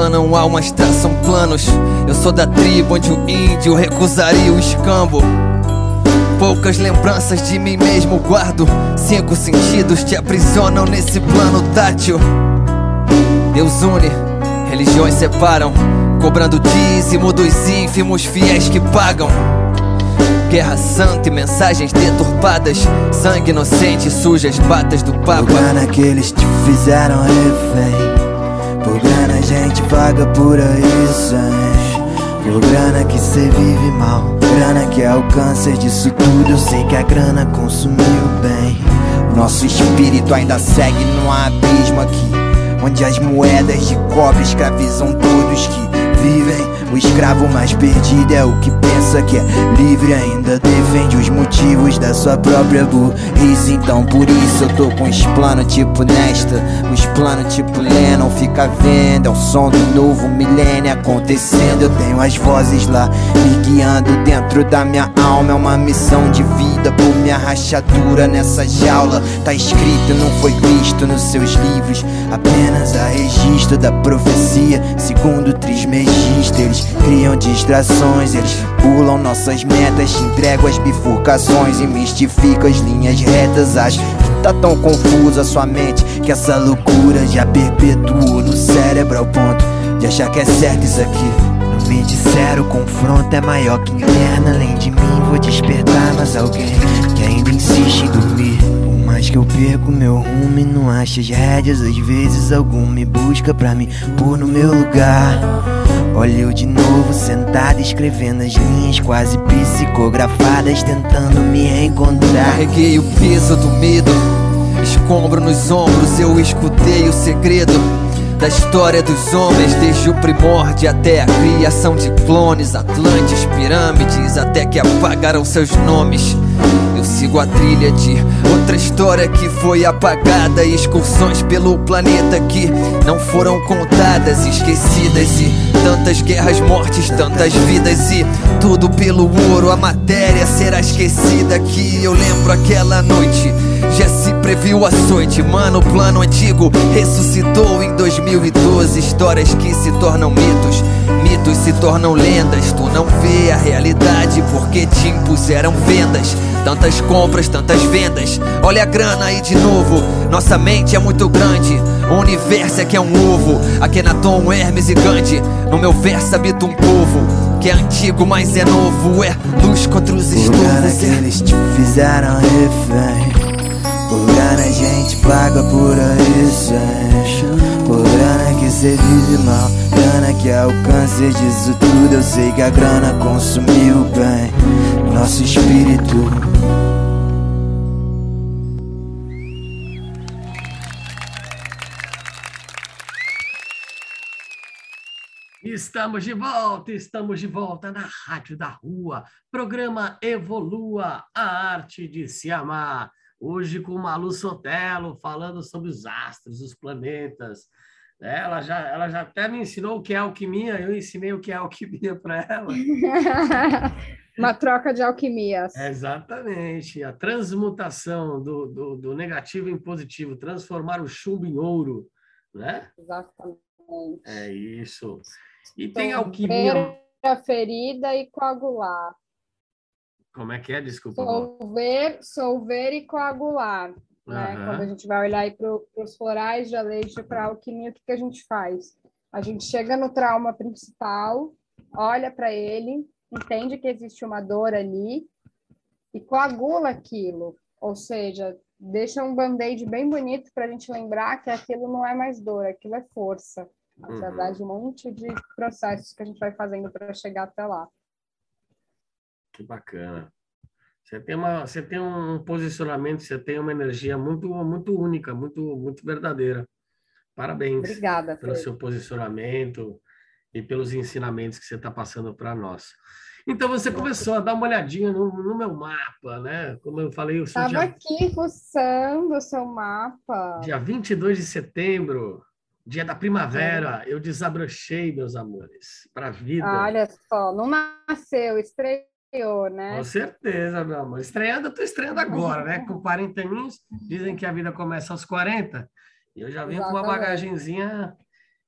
Planam, almas traçam planos. Eu sou da tribo onde o índio recusaria o escambo. Poucas lembranças de mim mesmo guardo. Cinco sentidos te aprisionam nesse plano tátil. Deus une, religiões separam, cobrando dízimo dos ínfimos fiéis que pagam. Guerra santa e mensagens deturpadas, sangue inocente suja as batas do Papa. Lugar que eles te fizeram refém. Grana a gente paga por aí, Por grana que cê vive mal Grana que é o câncer disso tudo Eu sei que a grana consumiu bem Nosso espírito ainda segue num abismo aqui Onde as moedas de cobre escravizam todos que vivem. O escravo mais perdido é o que pensa que é livre, ainda defende os motivos da sua própria burrice. Então por isso eu tô com os planos tipo Nesta, os planos tipo Lennon. Fica vendo, é o som do novo milênio acontecendo. Eu tenho as vozes lá me guiando dentro da minha alma. É uma missão de vida por minha rachadura nessa jaula. Tá escrito, não foi visto nos seus livros, apenas a registro da profecia. Segundo Trismegisto eles criam distrações, eles pulam nossas metas, entregam as bifurcações e mistificam as linhas retas. Acho que tá tão confusa a sua mente que essa loucura já perpetuou no cérebro ao ponto de achar que é certo isso aqui. Não me disseram, o confronto é maior que inferno. Além de mim, vou despertar mais alguém que ainda insiste em dormir. Por mais que eu perco meu rumo e não ache as rédeas, às vezes algum me busca pra me pôr no meu lugar. Olha eu de novo sentado escrevendo as linhas quase psicografadas tentando me reencontrar Carreguei o peso do medo, escombro nos ombros eu escutei o segredo da história dos homens, desde o primórdio até a criação de clones, Atlantes, pirâmides, até que apagaram seus nomes. Eu sigo a trilha de outra história que foi apagada, excursões pelo planeta que não foram contadas, esquecidas e tantas guerras, mortes, tantas vidas e tudo pelo ouro, a matéria será esquecida que eu lembro aquela noite. Já se previu açoite, mano, o plano antigo ressuscitou em 2012 Histórias que se tornam mitos, mitos se tornam lendas. Tu não vê a realidade porque te impuseram vendas Tantas compras, tantas vendas, olha a grana aí de novo. Nossa mente é muito grande, o universo é que é um ovo. Akenaton, Hermes e Gandhi, no meu verso habita um povo que é antigo, mas é novo. É luz contra os estouros. que eles te fizeram refém. Por grana a gente paga por isso Por grana que cê vive mal. Grana que é o câncer disso tudo. Eu sei que a grana consumiu bem. Nosso espírito Estamos de volta, estamos de volta na Rádio da Rua, programa Evolua, a arte de se amar. Hoje com Malu Sotelo, falando sobre os astros, os planetas. Ela já, ela já até me ensinou o que é alquimia, eu ensinei o que é alquimia para ela. Uma troca de alquimias. Exatamente. A transmutação do, do, do, negativo em positivo, transformar o chumbo em ouro. Né? Exatamente. É isso. E então, tem alquimia. A ferida e coagular. Como é que é? Desculpa. Solver, solver e coagular. Né? Uhum. Quando a gente vai olhar para os florais de Aleixo, para a alquimia, o que, que a gente faz? A gente chega no trauma principal, olha para ele, entende que existe uma dor ali e coagula aquilo. Ou seja, deixa um band-aid bem bonito para a gente lembrar que aquilo não é mais dor, aquilo é força. Através uhum. de um monte de processos que a gente vai fazendo para chegar até lá. Que bacana. Você tem, uma, você tem um posicionamento, você tem uma energia muito, muito única, muito, muito verdadeira. Parabéns. Obrigada. Pelo seu posicionamento e pelos ensinamentos que você está passando para nós. Então você começou a dar uma olhadinha no, no meu mapa, né? Como eu falei, eu sou Estava dia... aqui fuçando o seu mapa. Dia 22 de setembro, dia da primavera, eu desabrochei, meus amores, para a vida. Olha só, não nasceu, estreou, né? Com certeza, meu amor. Estreando, eu estou estreando agora, né? Com 40 anos, dizem que a vida começa aos 40, e eu já venho Exatamente. com uma bagagenzinha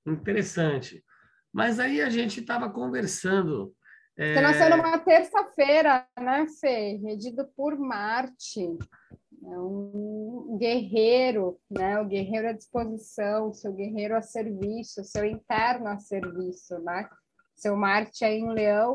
interessante. Mas aí a gente estava conversando você é... nasceu numa terça-feira, né, Fê? Redido por Marte. É um guerreiro, né? O guerreiro à disposição, seu guerreiro a serviço, seu interno a serviço, né? Seu Marte é em Leão.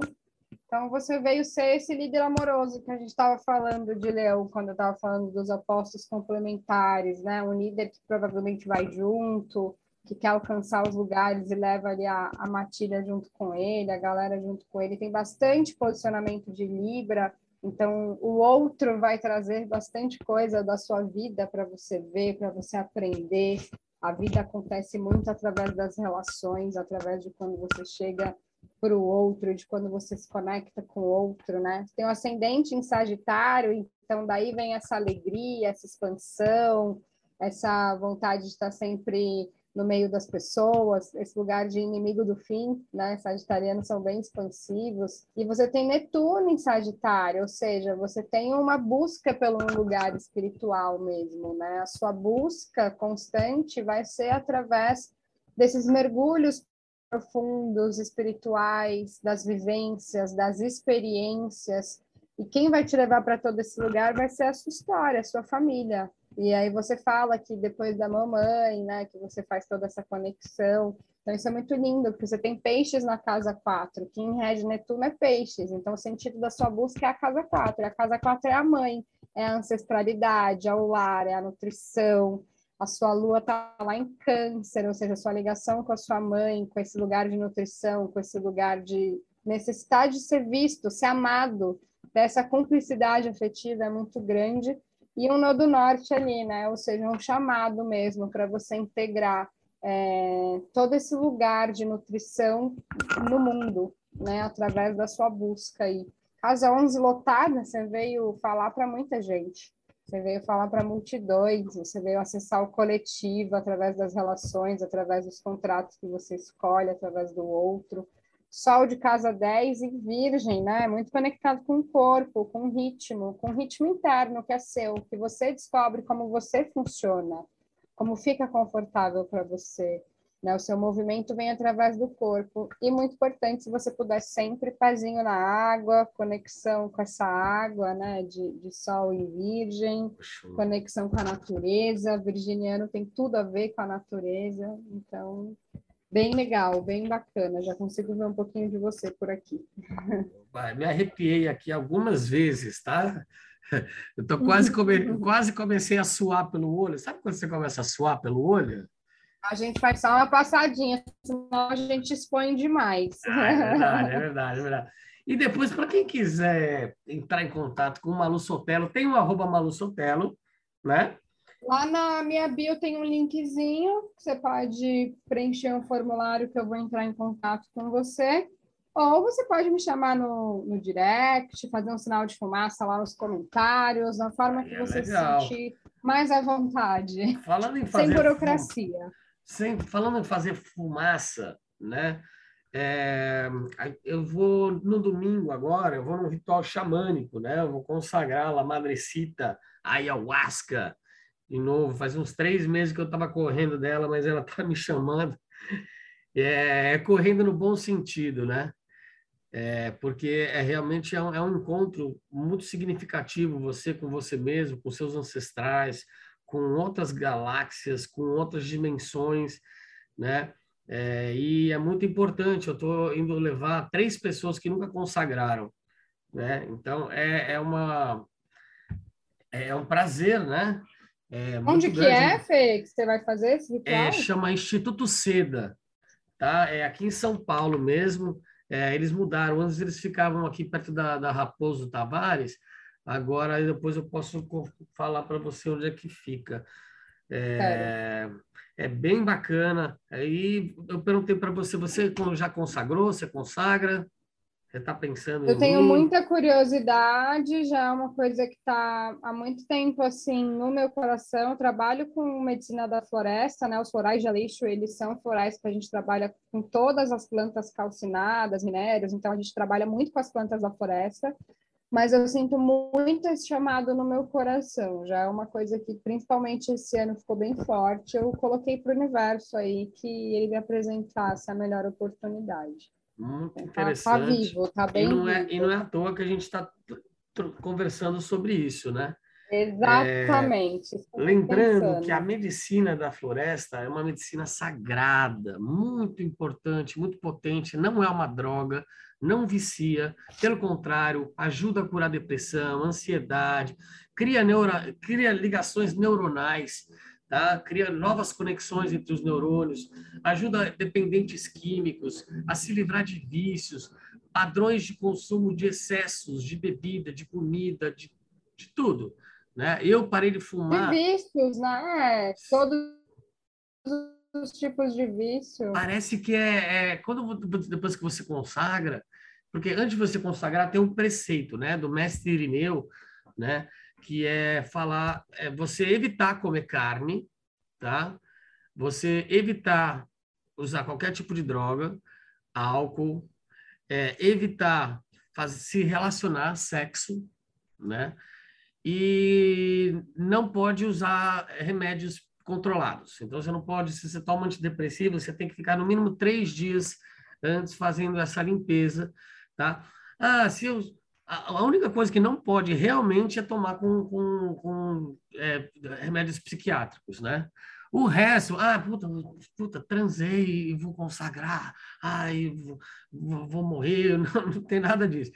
Então você veio ser esse líder amoroso que a gente estava falando de Leão quando eu estava falando dos opostos complementares, né? Um líder que provavelmente vai junto, que quer alcançar os lugares e leva ali a, a matilha junto com ele, a galera junto com ele. Tem bastante posicionamento de Libra, então o outro vai trazer bastante coisa da sua vida para você ver, para você aprender. A vida acontece muito através das relações, através de quando você chega para o outro, de quando você se conecta com o outro, né? Tem um ascendente em Sagitário, então daí vem essa alegria, essa expansão, essa vontade de estar sempre no meio das pessoas, esse lugar de inimigo do fim, né? Sagitarianos são bem expansivos. E você tem Netuno em Sagitário, ou seja, você tem uma busca pelo lugar espiritual mesmo, né? A sua busca constante vai ser através desses mergulhos profundos, espirituais, das vivências, das experiências. E quem vai te levar para todo esse lugar vai ser a sua história, a sua família, e aí você fala que depois da mamãe, né, que você faz toda essa conexão. Então isso é muito lindo, porque você tem peixes na casa 4, que em rege Netuno é peixes. Então o sentido da sua busca é a casa 4. E a casa 4 é a mãe, é a ancestralidade, é o lar, é a nutrição. A sua lua está lá em câncer, ou seja, a sua ligação com a sua mãe, com esse lugar de nutrição, com esse lugar de necessidade de ser visto, ser amado, dessa cumplicidade afetiva é muito grande e um nodo norte ali, né? Ou seja, um chamado mesmo para você integrar é, todo esse lugar de nutrição no mundo, né? Através da sua busca aí. Casa 11 lotada, você veio falar para muita gente. Você veio falar para multidões, você veio acessar o coletivo através das relações, através dos contratos que você escolhe, através do outro. Sol de casa 10 e Virgem, né? Muito conectado com o corpo, com o ritmo, com o ritmo interno que é seu, que você descobre como você funciona, como fica confortável para você. Né? O seu movimento vem através do corpo. E muito importante, se você puder sempre pezinho na água, conexão com essa água, né? De, de sol em virgem, conexão com a natureza. Virginiano tem tudo a ver com a natureza. Então, Bem legal, bem bacana. Já consigo ver um pouquinho de você por aqui. Me arrepiei aqui algumas vezes, tá? Eu tô quase, come... quase comecei a suar pelo olho. Sabe quando você começa a suar pelo olho? A gente faz só uma passadinha, senão a gente expõe demais. Ah, é verdade, é verdade, é verdade. E depois, para quem quiser entrar em contato com o Malu Sotelo, tem o arroba Malu Sotelo, né? Lá na minha bio tem um linkzinho, você pode preencher um formulário que eu vou entrar em contato com você. Ou você pode me chamar no, no direct, fazer um sinal de fumaça lá nos comentários, da forma que é você legal. se sentir mais à vontade. Falando em fazer sem burocracia. Sem, falando em fazer fumaça, né? É, eu vou no domingo agora, eu vou num ritual xamânico, né? Eu vou consagrar a Madrecita ayahuasca de novo. Faz uns três meses que eu estava correndo dela, mas ela está me chamando. É, é, correndo no bom sentido, né? É, porque é realmente é um, é um encontro muito significativo você com você mesmo, com seus ancestrais, com outras galáxias, com outras dimensões, né? É, e é muito importante. Eu estou indo levar três pessoas que nunca consagraram, né? Então é, é uma é um prazer, né? É Onde que é, Fê, que você vai fazer esse ritual? É, chama Instituto Seda, tá? É aqui em São Paulo mesmo. É, eles mudaram. Antes eles ficavam aqui perto da, da Raposo Tavares. Agora, depois eu posso falar para você onde é que fica. É, é bem bacana. Aí eu perguntei para você, você já consagrou? Você consagra? Você está pensando Eu tenho mim? muita curiosidade, já é uma coisa que está há muito tempo assim no meu coração. Eu trabalho com medicina da floresta, né? Os florais de lixo, eles são florais que a gente trabalha com todas as plantas calcinadas, minérios, então a gente trabalha muito com as plantas da floresta. Mas eu sinto muito esse chamado no meu coração. Já é uma coisa que, principalmente esse ano, ficou bem forte. Eu coloquei para o universo aí que ele me apresentasse a melhor oportunidade. Muito interessante. Tá, tá vivo, tá bem e não, é, vivo. e não é à toa que a gente está conversando sobre isso, né? Exatamente. É, lembrando pensando. que a medicina da floresta é uma medicina sagrada, muito importante, muito potente, não é uma droga, não vicia, pelo contrário, ajuda a curar depressão, ansiedade, cria, neuro, cria ligações neuronais, tá? cria novas conexões entre os neurônios, ajuda dependentes químicos a se livrar de vícios, padrões de consumo de excessos, de bebida, de comida, de, de tudo. Né? Eu parei de fumar. De vícios, né? Todos os tipos de vício. Parece que é, é, quando depois que você consagra, porque antes de você consagrar tem um preceito, né, do mestre Irineu, né, que é falar, é você evitar comer carne, tá? Você evitar usar qualquer tipo de droga, álcool, é, evitar fazer, se relacionar, sexo, né? E não pode usar remédios controlados. Então, você não pode, se você toma antidepressivo, você tem que ficar no mínimo três dias antes fazendo essa limpeza, tá? Ah, se eu, a, única coisa que não pode realmente é tomar com, com, com é, remédios psiquiátricos, né? O resto, ah, puta, puta transei e vou consagrar, ai, vou, vou morrer, não, não tem nada disso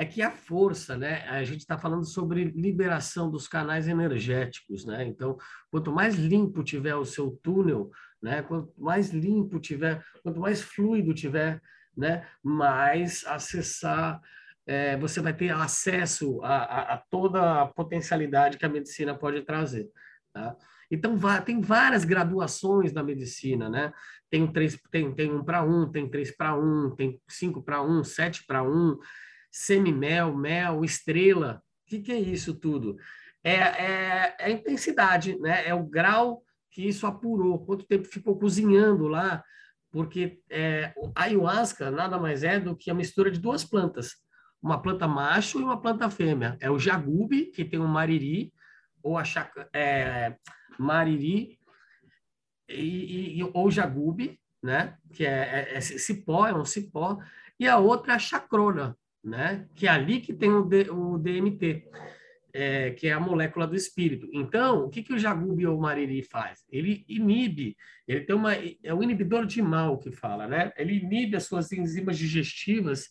é que a força, né? A gente está falando sobre liberação dos canais energéticos, né? Então, quanto mais limpo tiver o seu túnel, né? Quanto mais limpo tiver, quanto mais fluido tiver, né? Mais acessar, é, você vai ter acesso a, a, a, toda a potencialidade que a medicina pode trazer, tá? Então, tem várias graduações da medicina, né? Tem, três, tem, tem um para um, tem três para um, tem cinco para um, sete para um semimel, mel, estrela. O que, que é isso tudo? É, é, é, a intensidade, né? é o grau que isso apurou, quanto tempo ficou cozinhando lá, porque é, a ayahuasca nada mais é do que a mistura de duas plantas, uma planta macho e uma planta fêmea. É o jagube, que tem o mariri, ou a chaca, é, mariri, e, e, ou jagube, né? que é, é, é cipó, é um cipó, e a outra é a chacrona, né? Que é ali que tem o, D, o DMT, é, que é a molécula do espírito. Então, o que, que o Jagubi ou o Mariri faz? Ele inibe, ele tem uma é o inibidor de mal que fala, né? Ele inibe as suas enzimas digestivas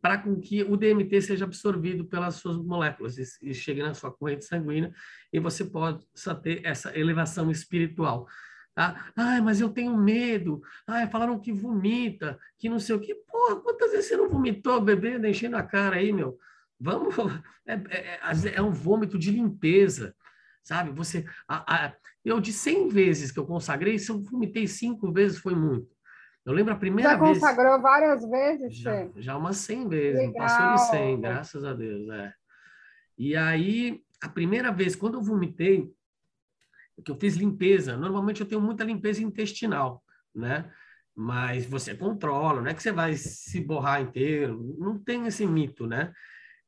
para com que o DMT seja absorvido pelas suas moléculas e, e chegue na sua corrente sanguínea e você possa ter essa elevação espiritual. Tá? Ai, mas eu tenho medo. Ai, falaram que vomita, que não sei o que. Porra, quantas vezes você não vomitou bebendo, enchendo a cara aí, meu? Vamos. É, é, é, é um vômito de limpeza, sabe? Você. A, a, eu, de 100 vezes que eu consagrei, se eu vomitei cinco vezes, foi muito. Eu lembro a primeira já vez. Já consagrou várias vezes, já, já umas 100 vezes, Legal. passou de 100, graças a Deus. É. E aí, a primeira vez, quando eu vomitei, que eu fiz limpeza. Normalmente eu tenho muita limpeza intestinal, né? Mas você controla, não é que você vai se borrar inteiro, não tem esse mito, né?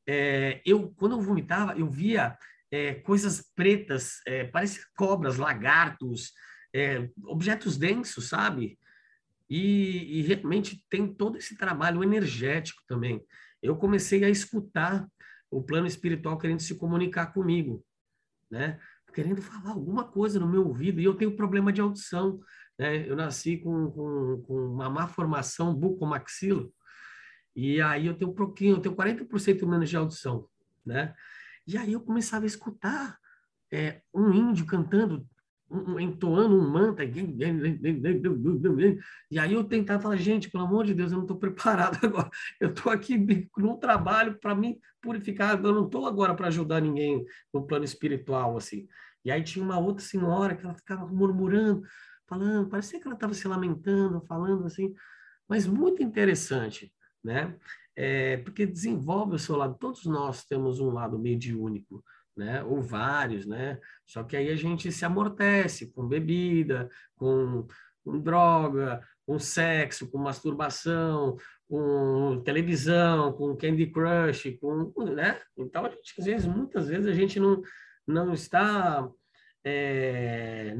É, eu, quando eu vomitava, eu via é, coisas pretas, é, parece cobras, lagartos, é, objetos densos, sabe? E, e realmente tem todo esse trabalho energético também. Eu comecei a escutar o plano espiritual querendo se comunicar comigo, né? querendo falar alguma coisa no meu ouvido e eu tenho problema de audição. Né? Eu nasci com, com, com uma má formação bucomaxilo e aí eu tenho um pouquinho, eu tenho 40% menos de audição, né? E aí eu começava a escutar é, um índio cantando entoando um mantra, e aí eu tentava falar, gente, pelo amor de Deus, eu não estou preparado agora, eu estou aqui num trabalho para me purificar, eu não estou agora para ajudar ninguém no plano espiritual, assim. E aí tinha uma outra senhora que ela ficava murmurando, falando, parecia que ela estava se lamentando, falando assim, mas muito interessante, né? É, porque desenvolve o seu lado, todos nós temos um lado mediúnico, né? Ou vários, né? Só que aí a gente se amortece com bebida, com, com droga, com sexo, com masturbação, com televisão, com Candy Crush, com, né? Então a gente, às vezes, muitas vezes a gente não não está é,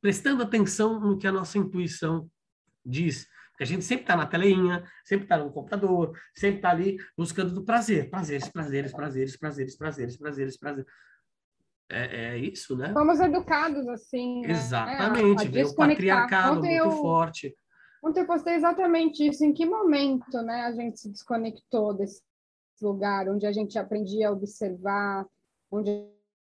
prestando atenção no que a nossa intuição diz. Porque a gente sempre está na telinha, sempre está no computador, sempre está ali buscando do prazer. Prazeres, prazeres, prazeres, prazeres, prazeres, prazeres, prazeres. É, é isso, né? Fomos educados assim. Né? Exatamente. É, Veio o patriarcado Ontem muito eu, forte. Ontem eu postei exatamente isso. Em que momento né, a gente se desconectou desse lugar onde a gente aprendia a observar, onde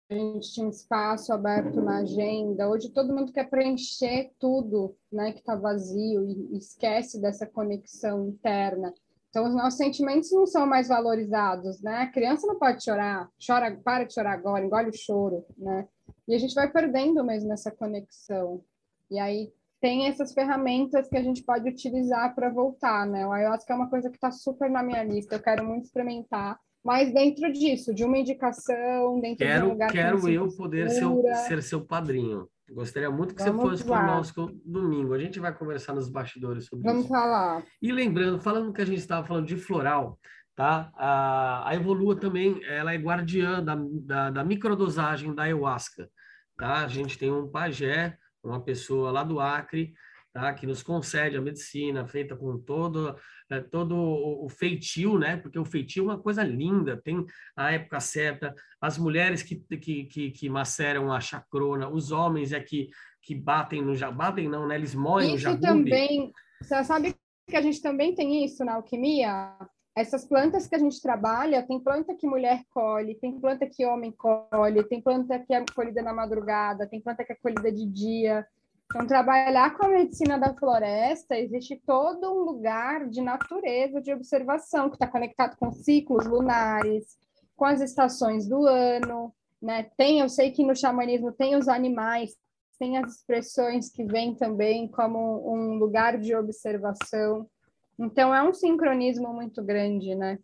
a gente tinha um espaço aberto na agenda. Hoje todo mundo quer preencher tudo, né, que está vazio e esquece dessa conexão interna. Então os nossos sentimentos não são mais valorizados, né? A criança não pode chorar, chora, para de chorar agora, engole o choro, né? E a gente vai perdendo mesmo essa conexão. E aí tem essas ferramentas que a gente pode utilizar para voltar, né? O ayahuasca é uma coisa que está super na minha lista, eu quero muito experimentar mas dentro disso, de uma indicação, dentro quero, de um lugar Quero eu poder ser, ser, seu padrinho. Gostaria muito que Vamos você fosse conosco domingo. A gente vai conversar nos bastidores sobre Vamos isso. Vamos falar. E lembrando, falando que a gente estava falando de floral, tá? A, a Evolua também, ela é guardiã da, da, da microdosagem da ayahuasca, tá? A gente tem um pajé, uma pessoa lá do Acre, tá? que nos concede a medicina feita com todo, é, todo o feitio, né? porque o feitio é uma coisa linda, tem a época certa, as mulheres que, que, que, que maceram a chacrona, os homens é que, que batem no já batem não, né? eles moem isso o jagube. também, você sabe que a gente também tem isso na alquimia? Essas plantas que a gente trabalha, tem planta que mulher colhe, tem planta que homem colhe, tem planta que é colhida na madrugada, tem planta que é colhida de dia. Então, trabalhar com a medicina da floresta, existe todo um lugar de natureza, de observação, que está conectado com ciclos lunares, com as estações do ano, né? Tem, eu sei que no xamanismo tem os animais, tem as expressões que vêm também como um lugar de observação. Então, é um sincronismo muito grande, né?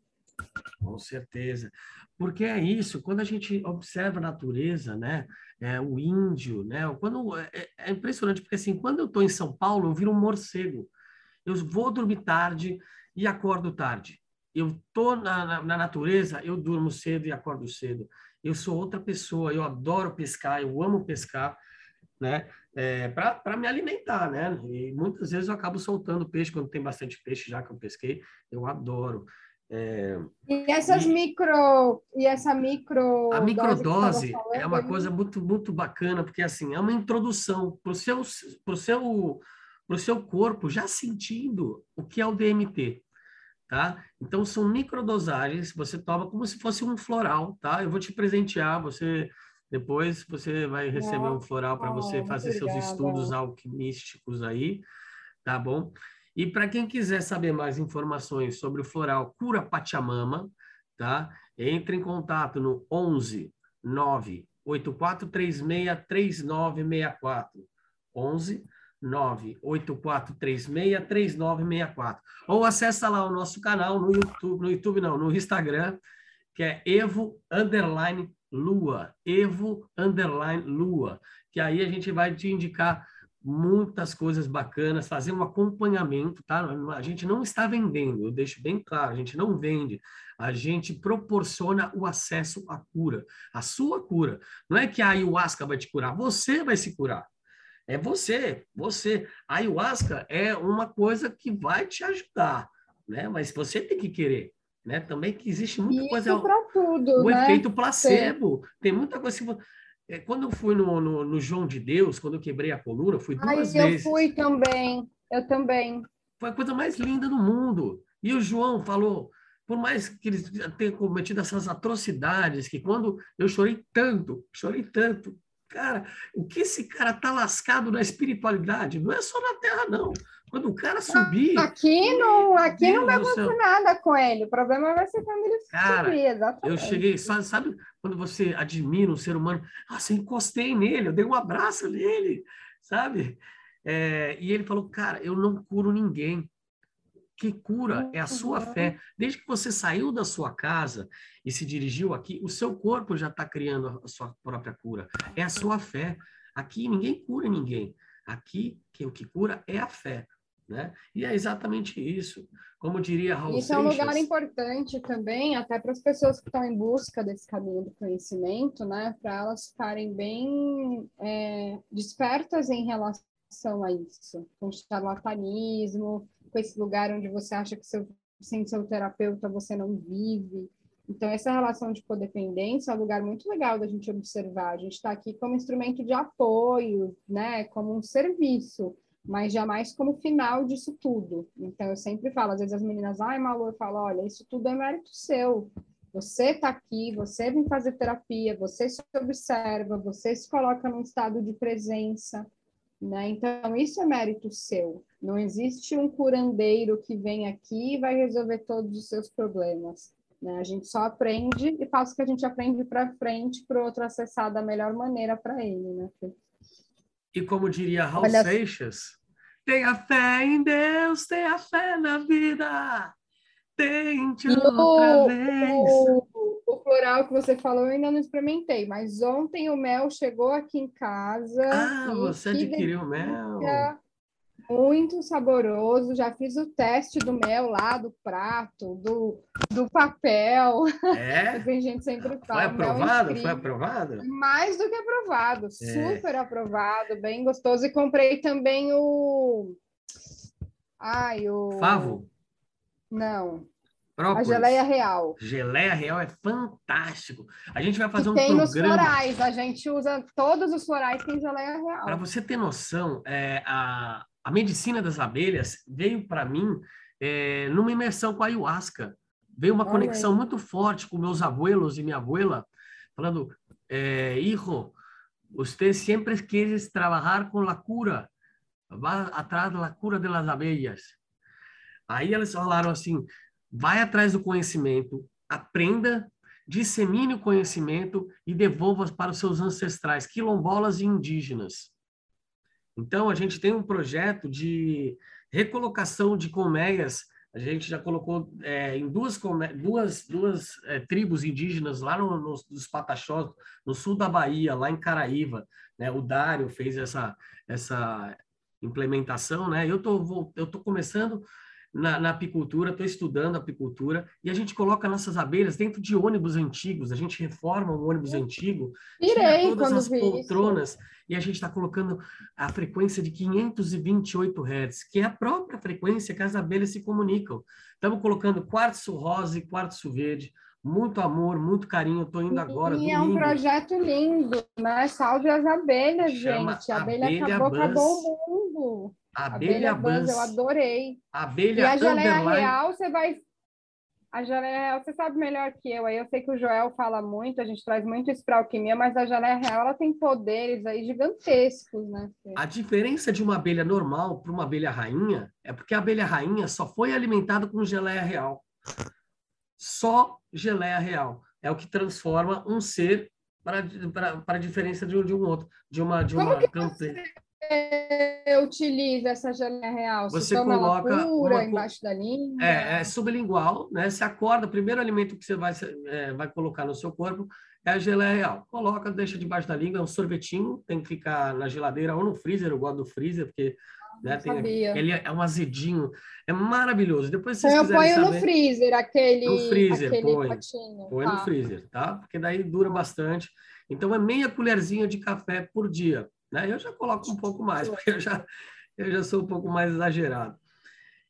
Com certeza. Porque é isso, quando a gente observa a natureza, né? é, o índio, né? Quando, é, é, é impressionante, porque assim, quando eu estou em São Paulo, eu viro um morcego. Eu vou dormir tarde e acordo tarde. Eu estou na, na, na, natureza, eu durmo cedo e acordo cedo. Eu sou outra pessoa, eu adoro pescar, eu amo pescar, né? É, para me alimentar, né? E muitas vezes eu acabo soltando peixe quando tem bastante peixe, já que eu pesquei, eu adoro. É, e essas e, micro e essa micro a microdose é uma coisa muito muito bacana porque assim é uma introdução para o seu pro seu pro seu corpo já sentindo o que é o DMT tá? Então são microdosagens você toma como se fosse um floral tá? Eu vou te presentear você depois você vai receber um floral para você fazer seus estudos alquimísticos aí tá bom e para quem quiser saber mais informações sobre o floral Cura Pachamama, tá? Entre em contato no 11 9 8436 3964. 11 98436 3964. Ou acessa lá o nosso canal no YouTube, no YouTube não, no Instagram, que é Evo underline Lua, Evo underline Lua, que aí a gente vai te indicar muitas coisas bacanas, fazer um acompanhamento, tá? A gente não está vendendo, eu deixo bem claro, a gente não vende, a gente proporciona o acesso à cura, a sua cura. Não é que a ayahuasca vai te curar, você vai se curar. É você, você. A ayahuasca é uma coisa que vai te ajudar, né? Mas você tem que querer. Né? Também que existe muita Isso coisa. para tudo. O né? efeito placebo. Sim. Tem muita coisa que é, quando eu fui no, no, no, João de Deus, quando eu quebrei a coluna, fui duas Ai, vezes. Eu fui também, eu também. Foi a coisa mais linda do mundo. E o João falou, por mais que eles tenham cometido essas atrocidades, que quando eu chorei tanto, chorei tanto, cara, o que esse cara tá lascado na espiritualidade? Não é só na Terra, não. Quando o cara subir. Aqui não, aqui não vai acontecer nada com ele. O problema vai ser quando ele cara, subir, exatamente. Eu cheguei, sabe, sabe quando você admira um ser humano? Ah, você encostei nele, eu dei um abraço nele, sabe? É, e ele falou, cara, eu não curo ninguém. O que cura é a sua fé. Desde que você saiu da sua casa e se dirigiu aqui, o seu corpo já está criando a sua própria cura. É a sua fé. Aqui ninguém cura ninguém. Aqui quem o que cura é a fé. Né? E é exatamente isso. Como diria Raul Isso é um lugar Seixas, importante também, até para as pessoas que estão em busca desse caminho do conhecimento, né? Para elas ficarem bem é, despertas em relação a isso, com charlatanismo, com esse lugar onde você acha que seu, sem seu terapeuta você não vive. Então, essa relação de codependência é um lugar muito legal da gente observar. A gente está aqui como instrumento de apoio, né? Como um serviço mas jamais como final disso tudo. Então, eu sempre falo, às vezes as meninas, ai, Malu, eu falo, olha, isso tudo é mérito seu. Você está aqui, você vem fazer terapia, você se observa, você se coloca num estado de presença, né? Então, isso é mérito seu. Não existe um curandeiro que vem aqui e vai resolver todos os seus problemas. Né? A gente só aprende e passa o que a gente aprende para frente para o outro acessar da melhor maneira para ele, né? E como diria Raul Olha- Seixas, tenha fé em Deus, tenha fé na vida. Tente E outra o, vez. o, o floral que você falou eu ainda não experimentei, mas ontem o mel chegou aqui em casa. Ah, você adquiriu mel. Muito saboroso. Já fiz o teste do mel lá, do prato, do, do papel. É? A gente sempre Foi fala. é aprovado? Foi aprovado? Mais do que aprovado, É. super aprovado, bem gostoso. E comprei também o. Ai, o. Favo? Não, a Própolis? geleia real. Geleia real é fantástico. A gente vai fazer que um tem nos programa. florais, a gente usa todos os florais tem geleia real. Para você ter noção, é, a, a medicina das abelhas veio para mim é, numa imersão com a ayahuasca. Veio uma conexão muito forte com meus abuelos e minha abuela, falando: é, Hijo, você sempre quis trabalhar com a cura, vá atrás da cura das abelhas. Aí eles falaram assim: vai atrás do conhecimento, aprenda, dissemine o conhecimento e devolva para os seus ancestrais, quilombolas e indígenas. Então, a gente tem um projeto de recolocação de colmeias. A gente já colocou é, em duas, duas, duas é, tribos indígenas lá no, no, Pataxós, no sul da Bahia, lá em Caraíva. Né? O Dário fez essa, essa implementação. Né? Eu tô, eu tô começando na, na apicultura, estou estudando apicultura, e a gente coloca nossas abelhas dentro de ônibus antigos. A gente reforma um ônibus antigo, tira Pirei todas quando as poltronas e a gente está colocando a frequência de 528 Hz, que é a própria frequência que as abelhas se comunicam. Estamos colocando quartzo rosa e quartzo verde, muito amor, muito carinho. Estou indo agora, E é um domingo. projeto lindo, né? Salve as abelhas, Chama gente. A abelha, Abelha acabou, Buzz. acabou o mundo. Abelha Buzz, Buzz, eu adorei. E abelha a geleia underline. real, você vai. A geleia real, você sabe melhor que eu. Aí eu sei que o Joel fala muito, a gente traz muito isso para alquimia, mas a geleia real ela tem poderes aí gigantescos, né? A diferença de uma abelha normal para uma abelha rainha é porque a abelha rainha só foi alimentada com geleia real. Só geleia real. É o que transforma um ser para, para, para a diferença de um, de um outro. De uma, de Como uma, utiliza essa geleia real? Você ela coloca pura uma embaixo da língua? É, é sublingual, né? Você acorda, o primeiro alimento que você vai, é, vai colocar no seu corpo é a geleia real. Coloca, deixa debaixo da língua, é um sorvetinho, tem que ficar na geladeira ou no freezer, eu gosto do freezer, porque né, não tem- ele é um azedinho, é maravilhoso. Depois, se Então vocês eu ponho no saber, freezer aquele, No freezer, aquele põe. potinho. põe tá. no freezer, tá? Porque daí dura bastante. Então, é meia colherzinha de café por dia, né? Eu já coloco um pouco mais, porque eu já, eu já sou um pouco mais exagerado.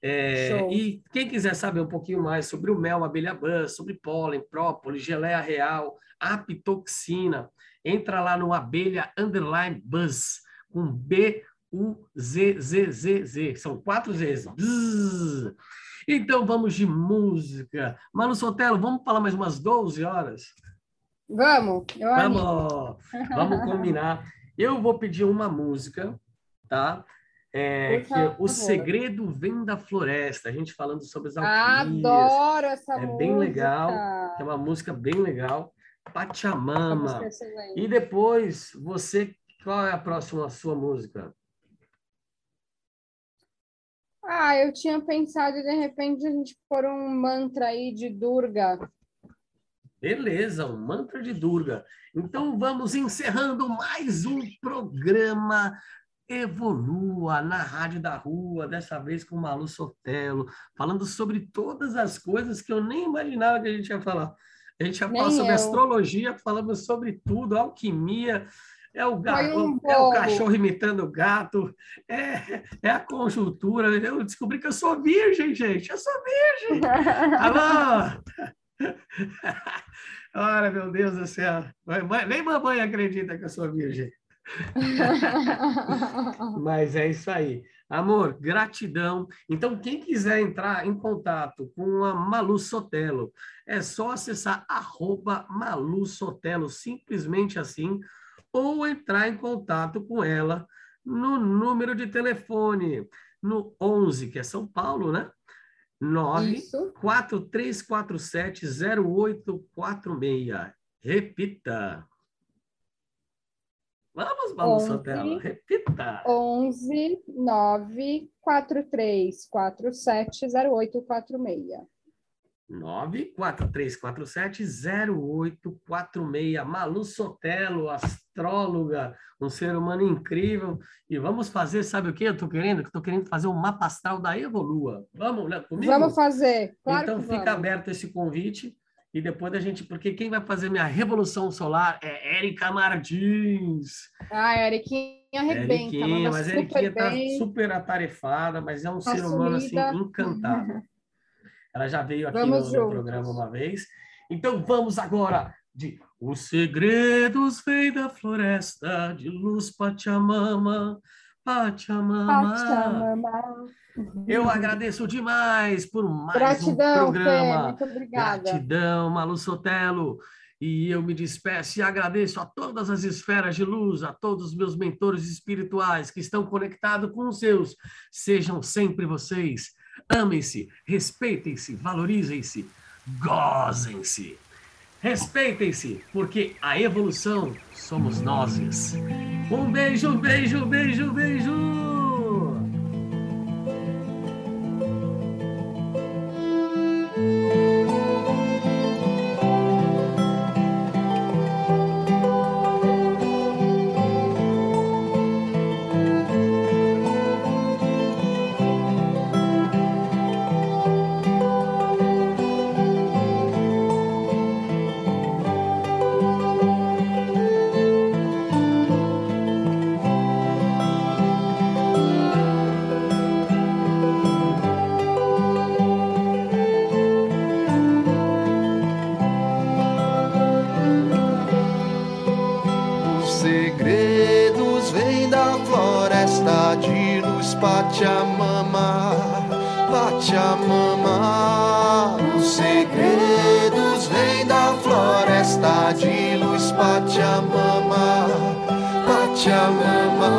É, e quem quiser saber um pouquinho mais sobre o mel, abelha buzz, sobre pólen, própolis, geleia real, apitoxina, entra lá no abelha underline buzz, com B U Z Z Z Z. São quatro Z's. Buzz. Então vamos de música. Mano Sotelo, vamos falar mais umas 12 horas? Vamos, eu. Vamos, vamos combinar. Eu vou pedir uma música, tá? É, que é O. Segredo Vem da Floresta. A gente falando sobre as alquimias. Adoro essa É música. bem legal. É uma música bem legal. Pachamama. é. E depois, você, qual é a próxima sua música? Ah, eu tinha pensado de repente a gente pôr um mantra aí de Durga. Beleza, um mantra de Durga. Então vamos encerrando mais um programa Evolua na Rádio da Rua, dessa vez com Malu Sotelo, falando sobre todas as coisas que eu nem imaginava que a gente ia falar. A gente ia falar sobre eu. astrologia, falamos sobre tudo, alquimia, é o gato, um é o cachorro imitando o gato, é, é a conjuntura. Eu descobri que eu sou virgem, gente. Eu sou virgem. Alô! Olha, meu Deus do céu. Nem mamãe acredita que eu sou virgem. Mas é isso aí. Amor, gratidão. Então, quem quiser entrar em contato com a Malu Sotelo, é só acessar arroba Malu Sotelo, simplesmente assim, ou entrar em contato com ela no número de telefone, no 11, que é São Paulo, né? 9 Isso. 4347-0846. Repita. Vamos, Onze. Sotelo, repita. 11 9 43 47 0846. 94347-0846. Malu Sotelo, astróloga, um ser humano incrível. E vamos fazer, sabe o que eu estou querendo? Estou querendo fazer um mapa astral da Evolua. Vamos, né, comigo? Vamos fazer. Claro então fica vamos. aberto esse convite e depois a gente, porque quem vai fazer minha revolução solar é Érica Martins. Ah, Eriquinha arrebenta. Eriquinha, mas Eriquinha tá bem. super atarefada, mas é um Tá ser humano assim encantado. Ela já veio aqui no, Vamos no juntos. programa uma vez. Então vamos agora de Os segredos vêm da floresta de luz Pachamama. Pachamama. Pachamama. Eu agradeço demais por mais Gratidão, um Fê. programa. Muito obrigada. Gratidão, Malu Sotelo. E eu me despeço e agradeço a todas as esferas de luz, a todos os meus mentores espirituais que estão conectados com os seus. Sejam sempre vocês. Amem-se, respeitem-se, valorizem-se, gozem-se. Respeitem-se, porque a evolução somos nós. Um beijo, beijo, beijo, beijo. Segredos vêm da floresta de luz Pachamama, Pachamama. Os segredos vêm da floresta de luz Pachamama, Pachamama.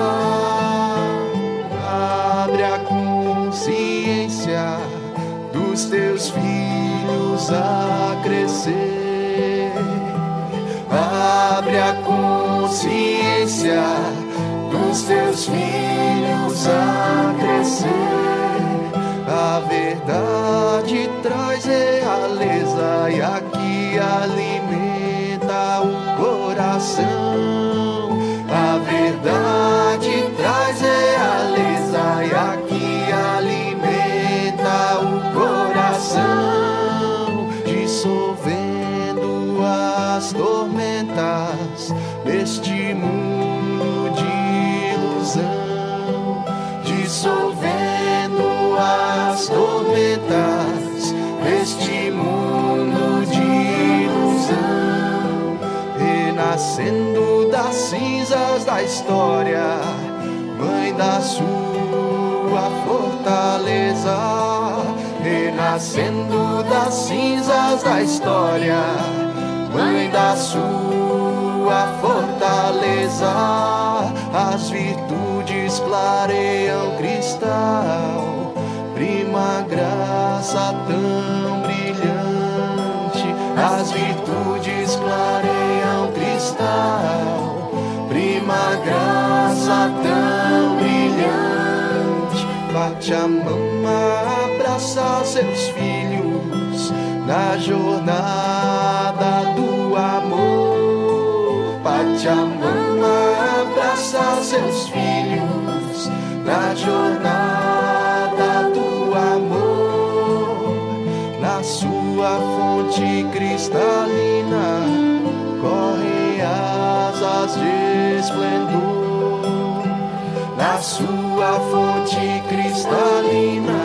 Abre a consciência dos teus filhos a crescer. Abre a consciência dos teus filhos a crescer. A verdade traz realeza e aqui alimenta o coração. nascendo das cinzas da história, mãe da sua fortaleza, renascendo das cinzas da história, mãe da sua fortaleza, as virtudes clareiam cristal, prima graça tão brilhante, as virtudes clareiam és prima graça tão brilhante. Bate a mão, abraça seus filhos na jornada do amor. Bate a mão, abraça seus filhos na jornada do amor. Na sua fonte cristalina lâmpadas de esplendor na sua fonte cristalina.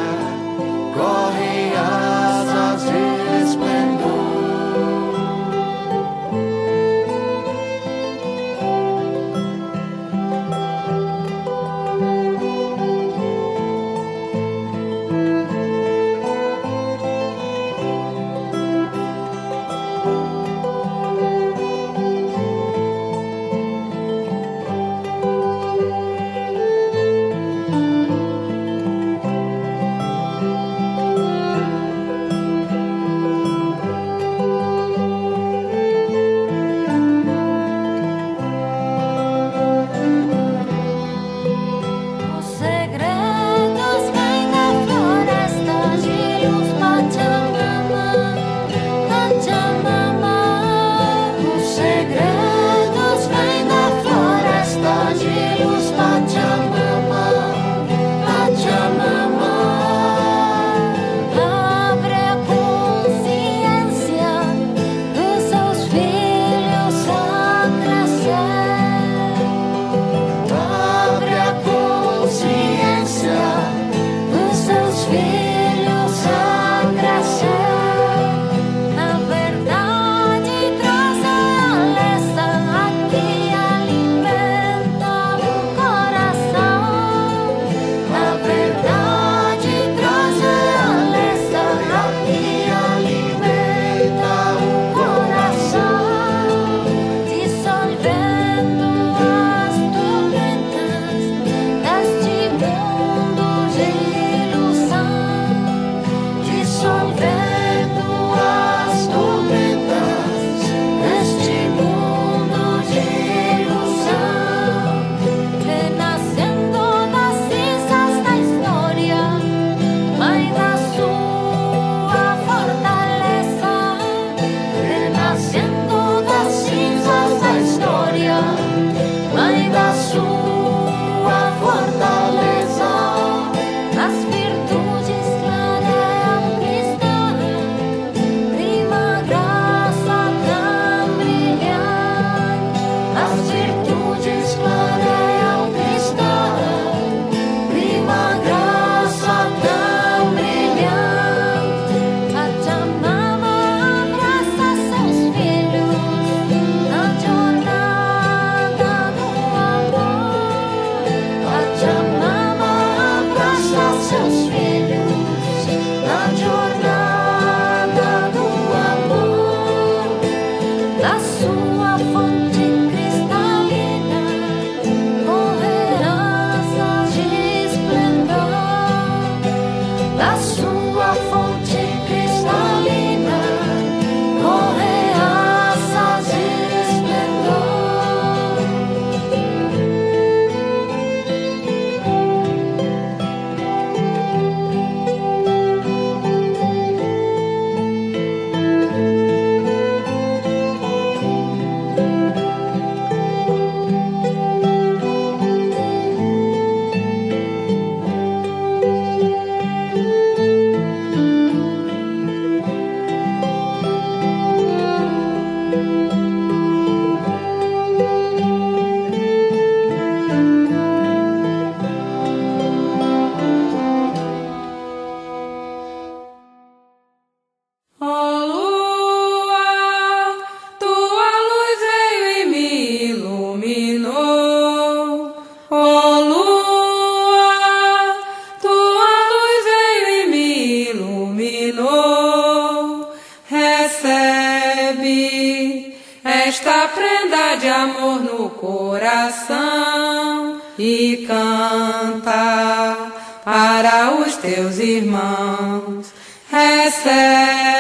teus irmãos. Recebe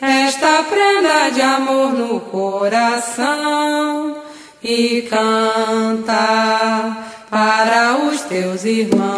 esta prenda de amor no coração e canta para os teus irmãos.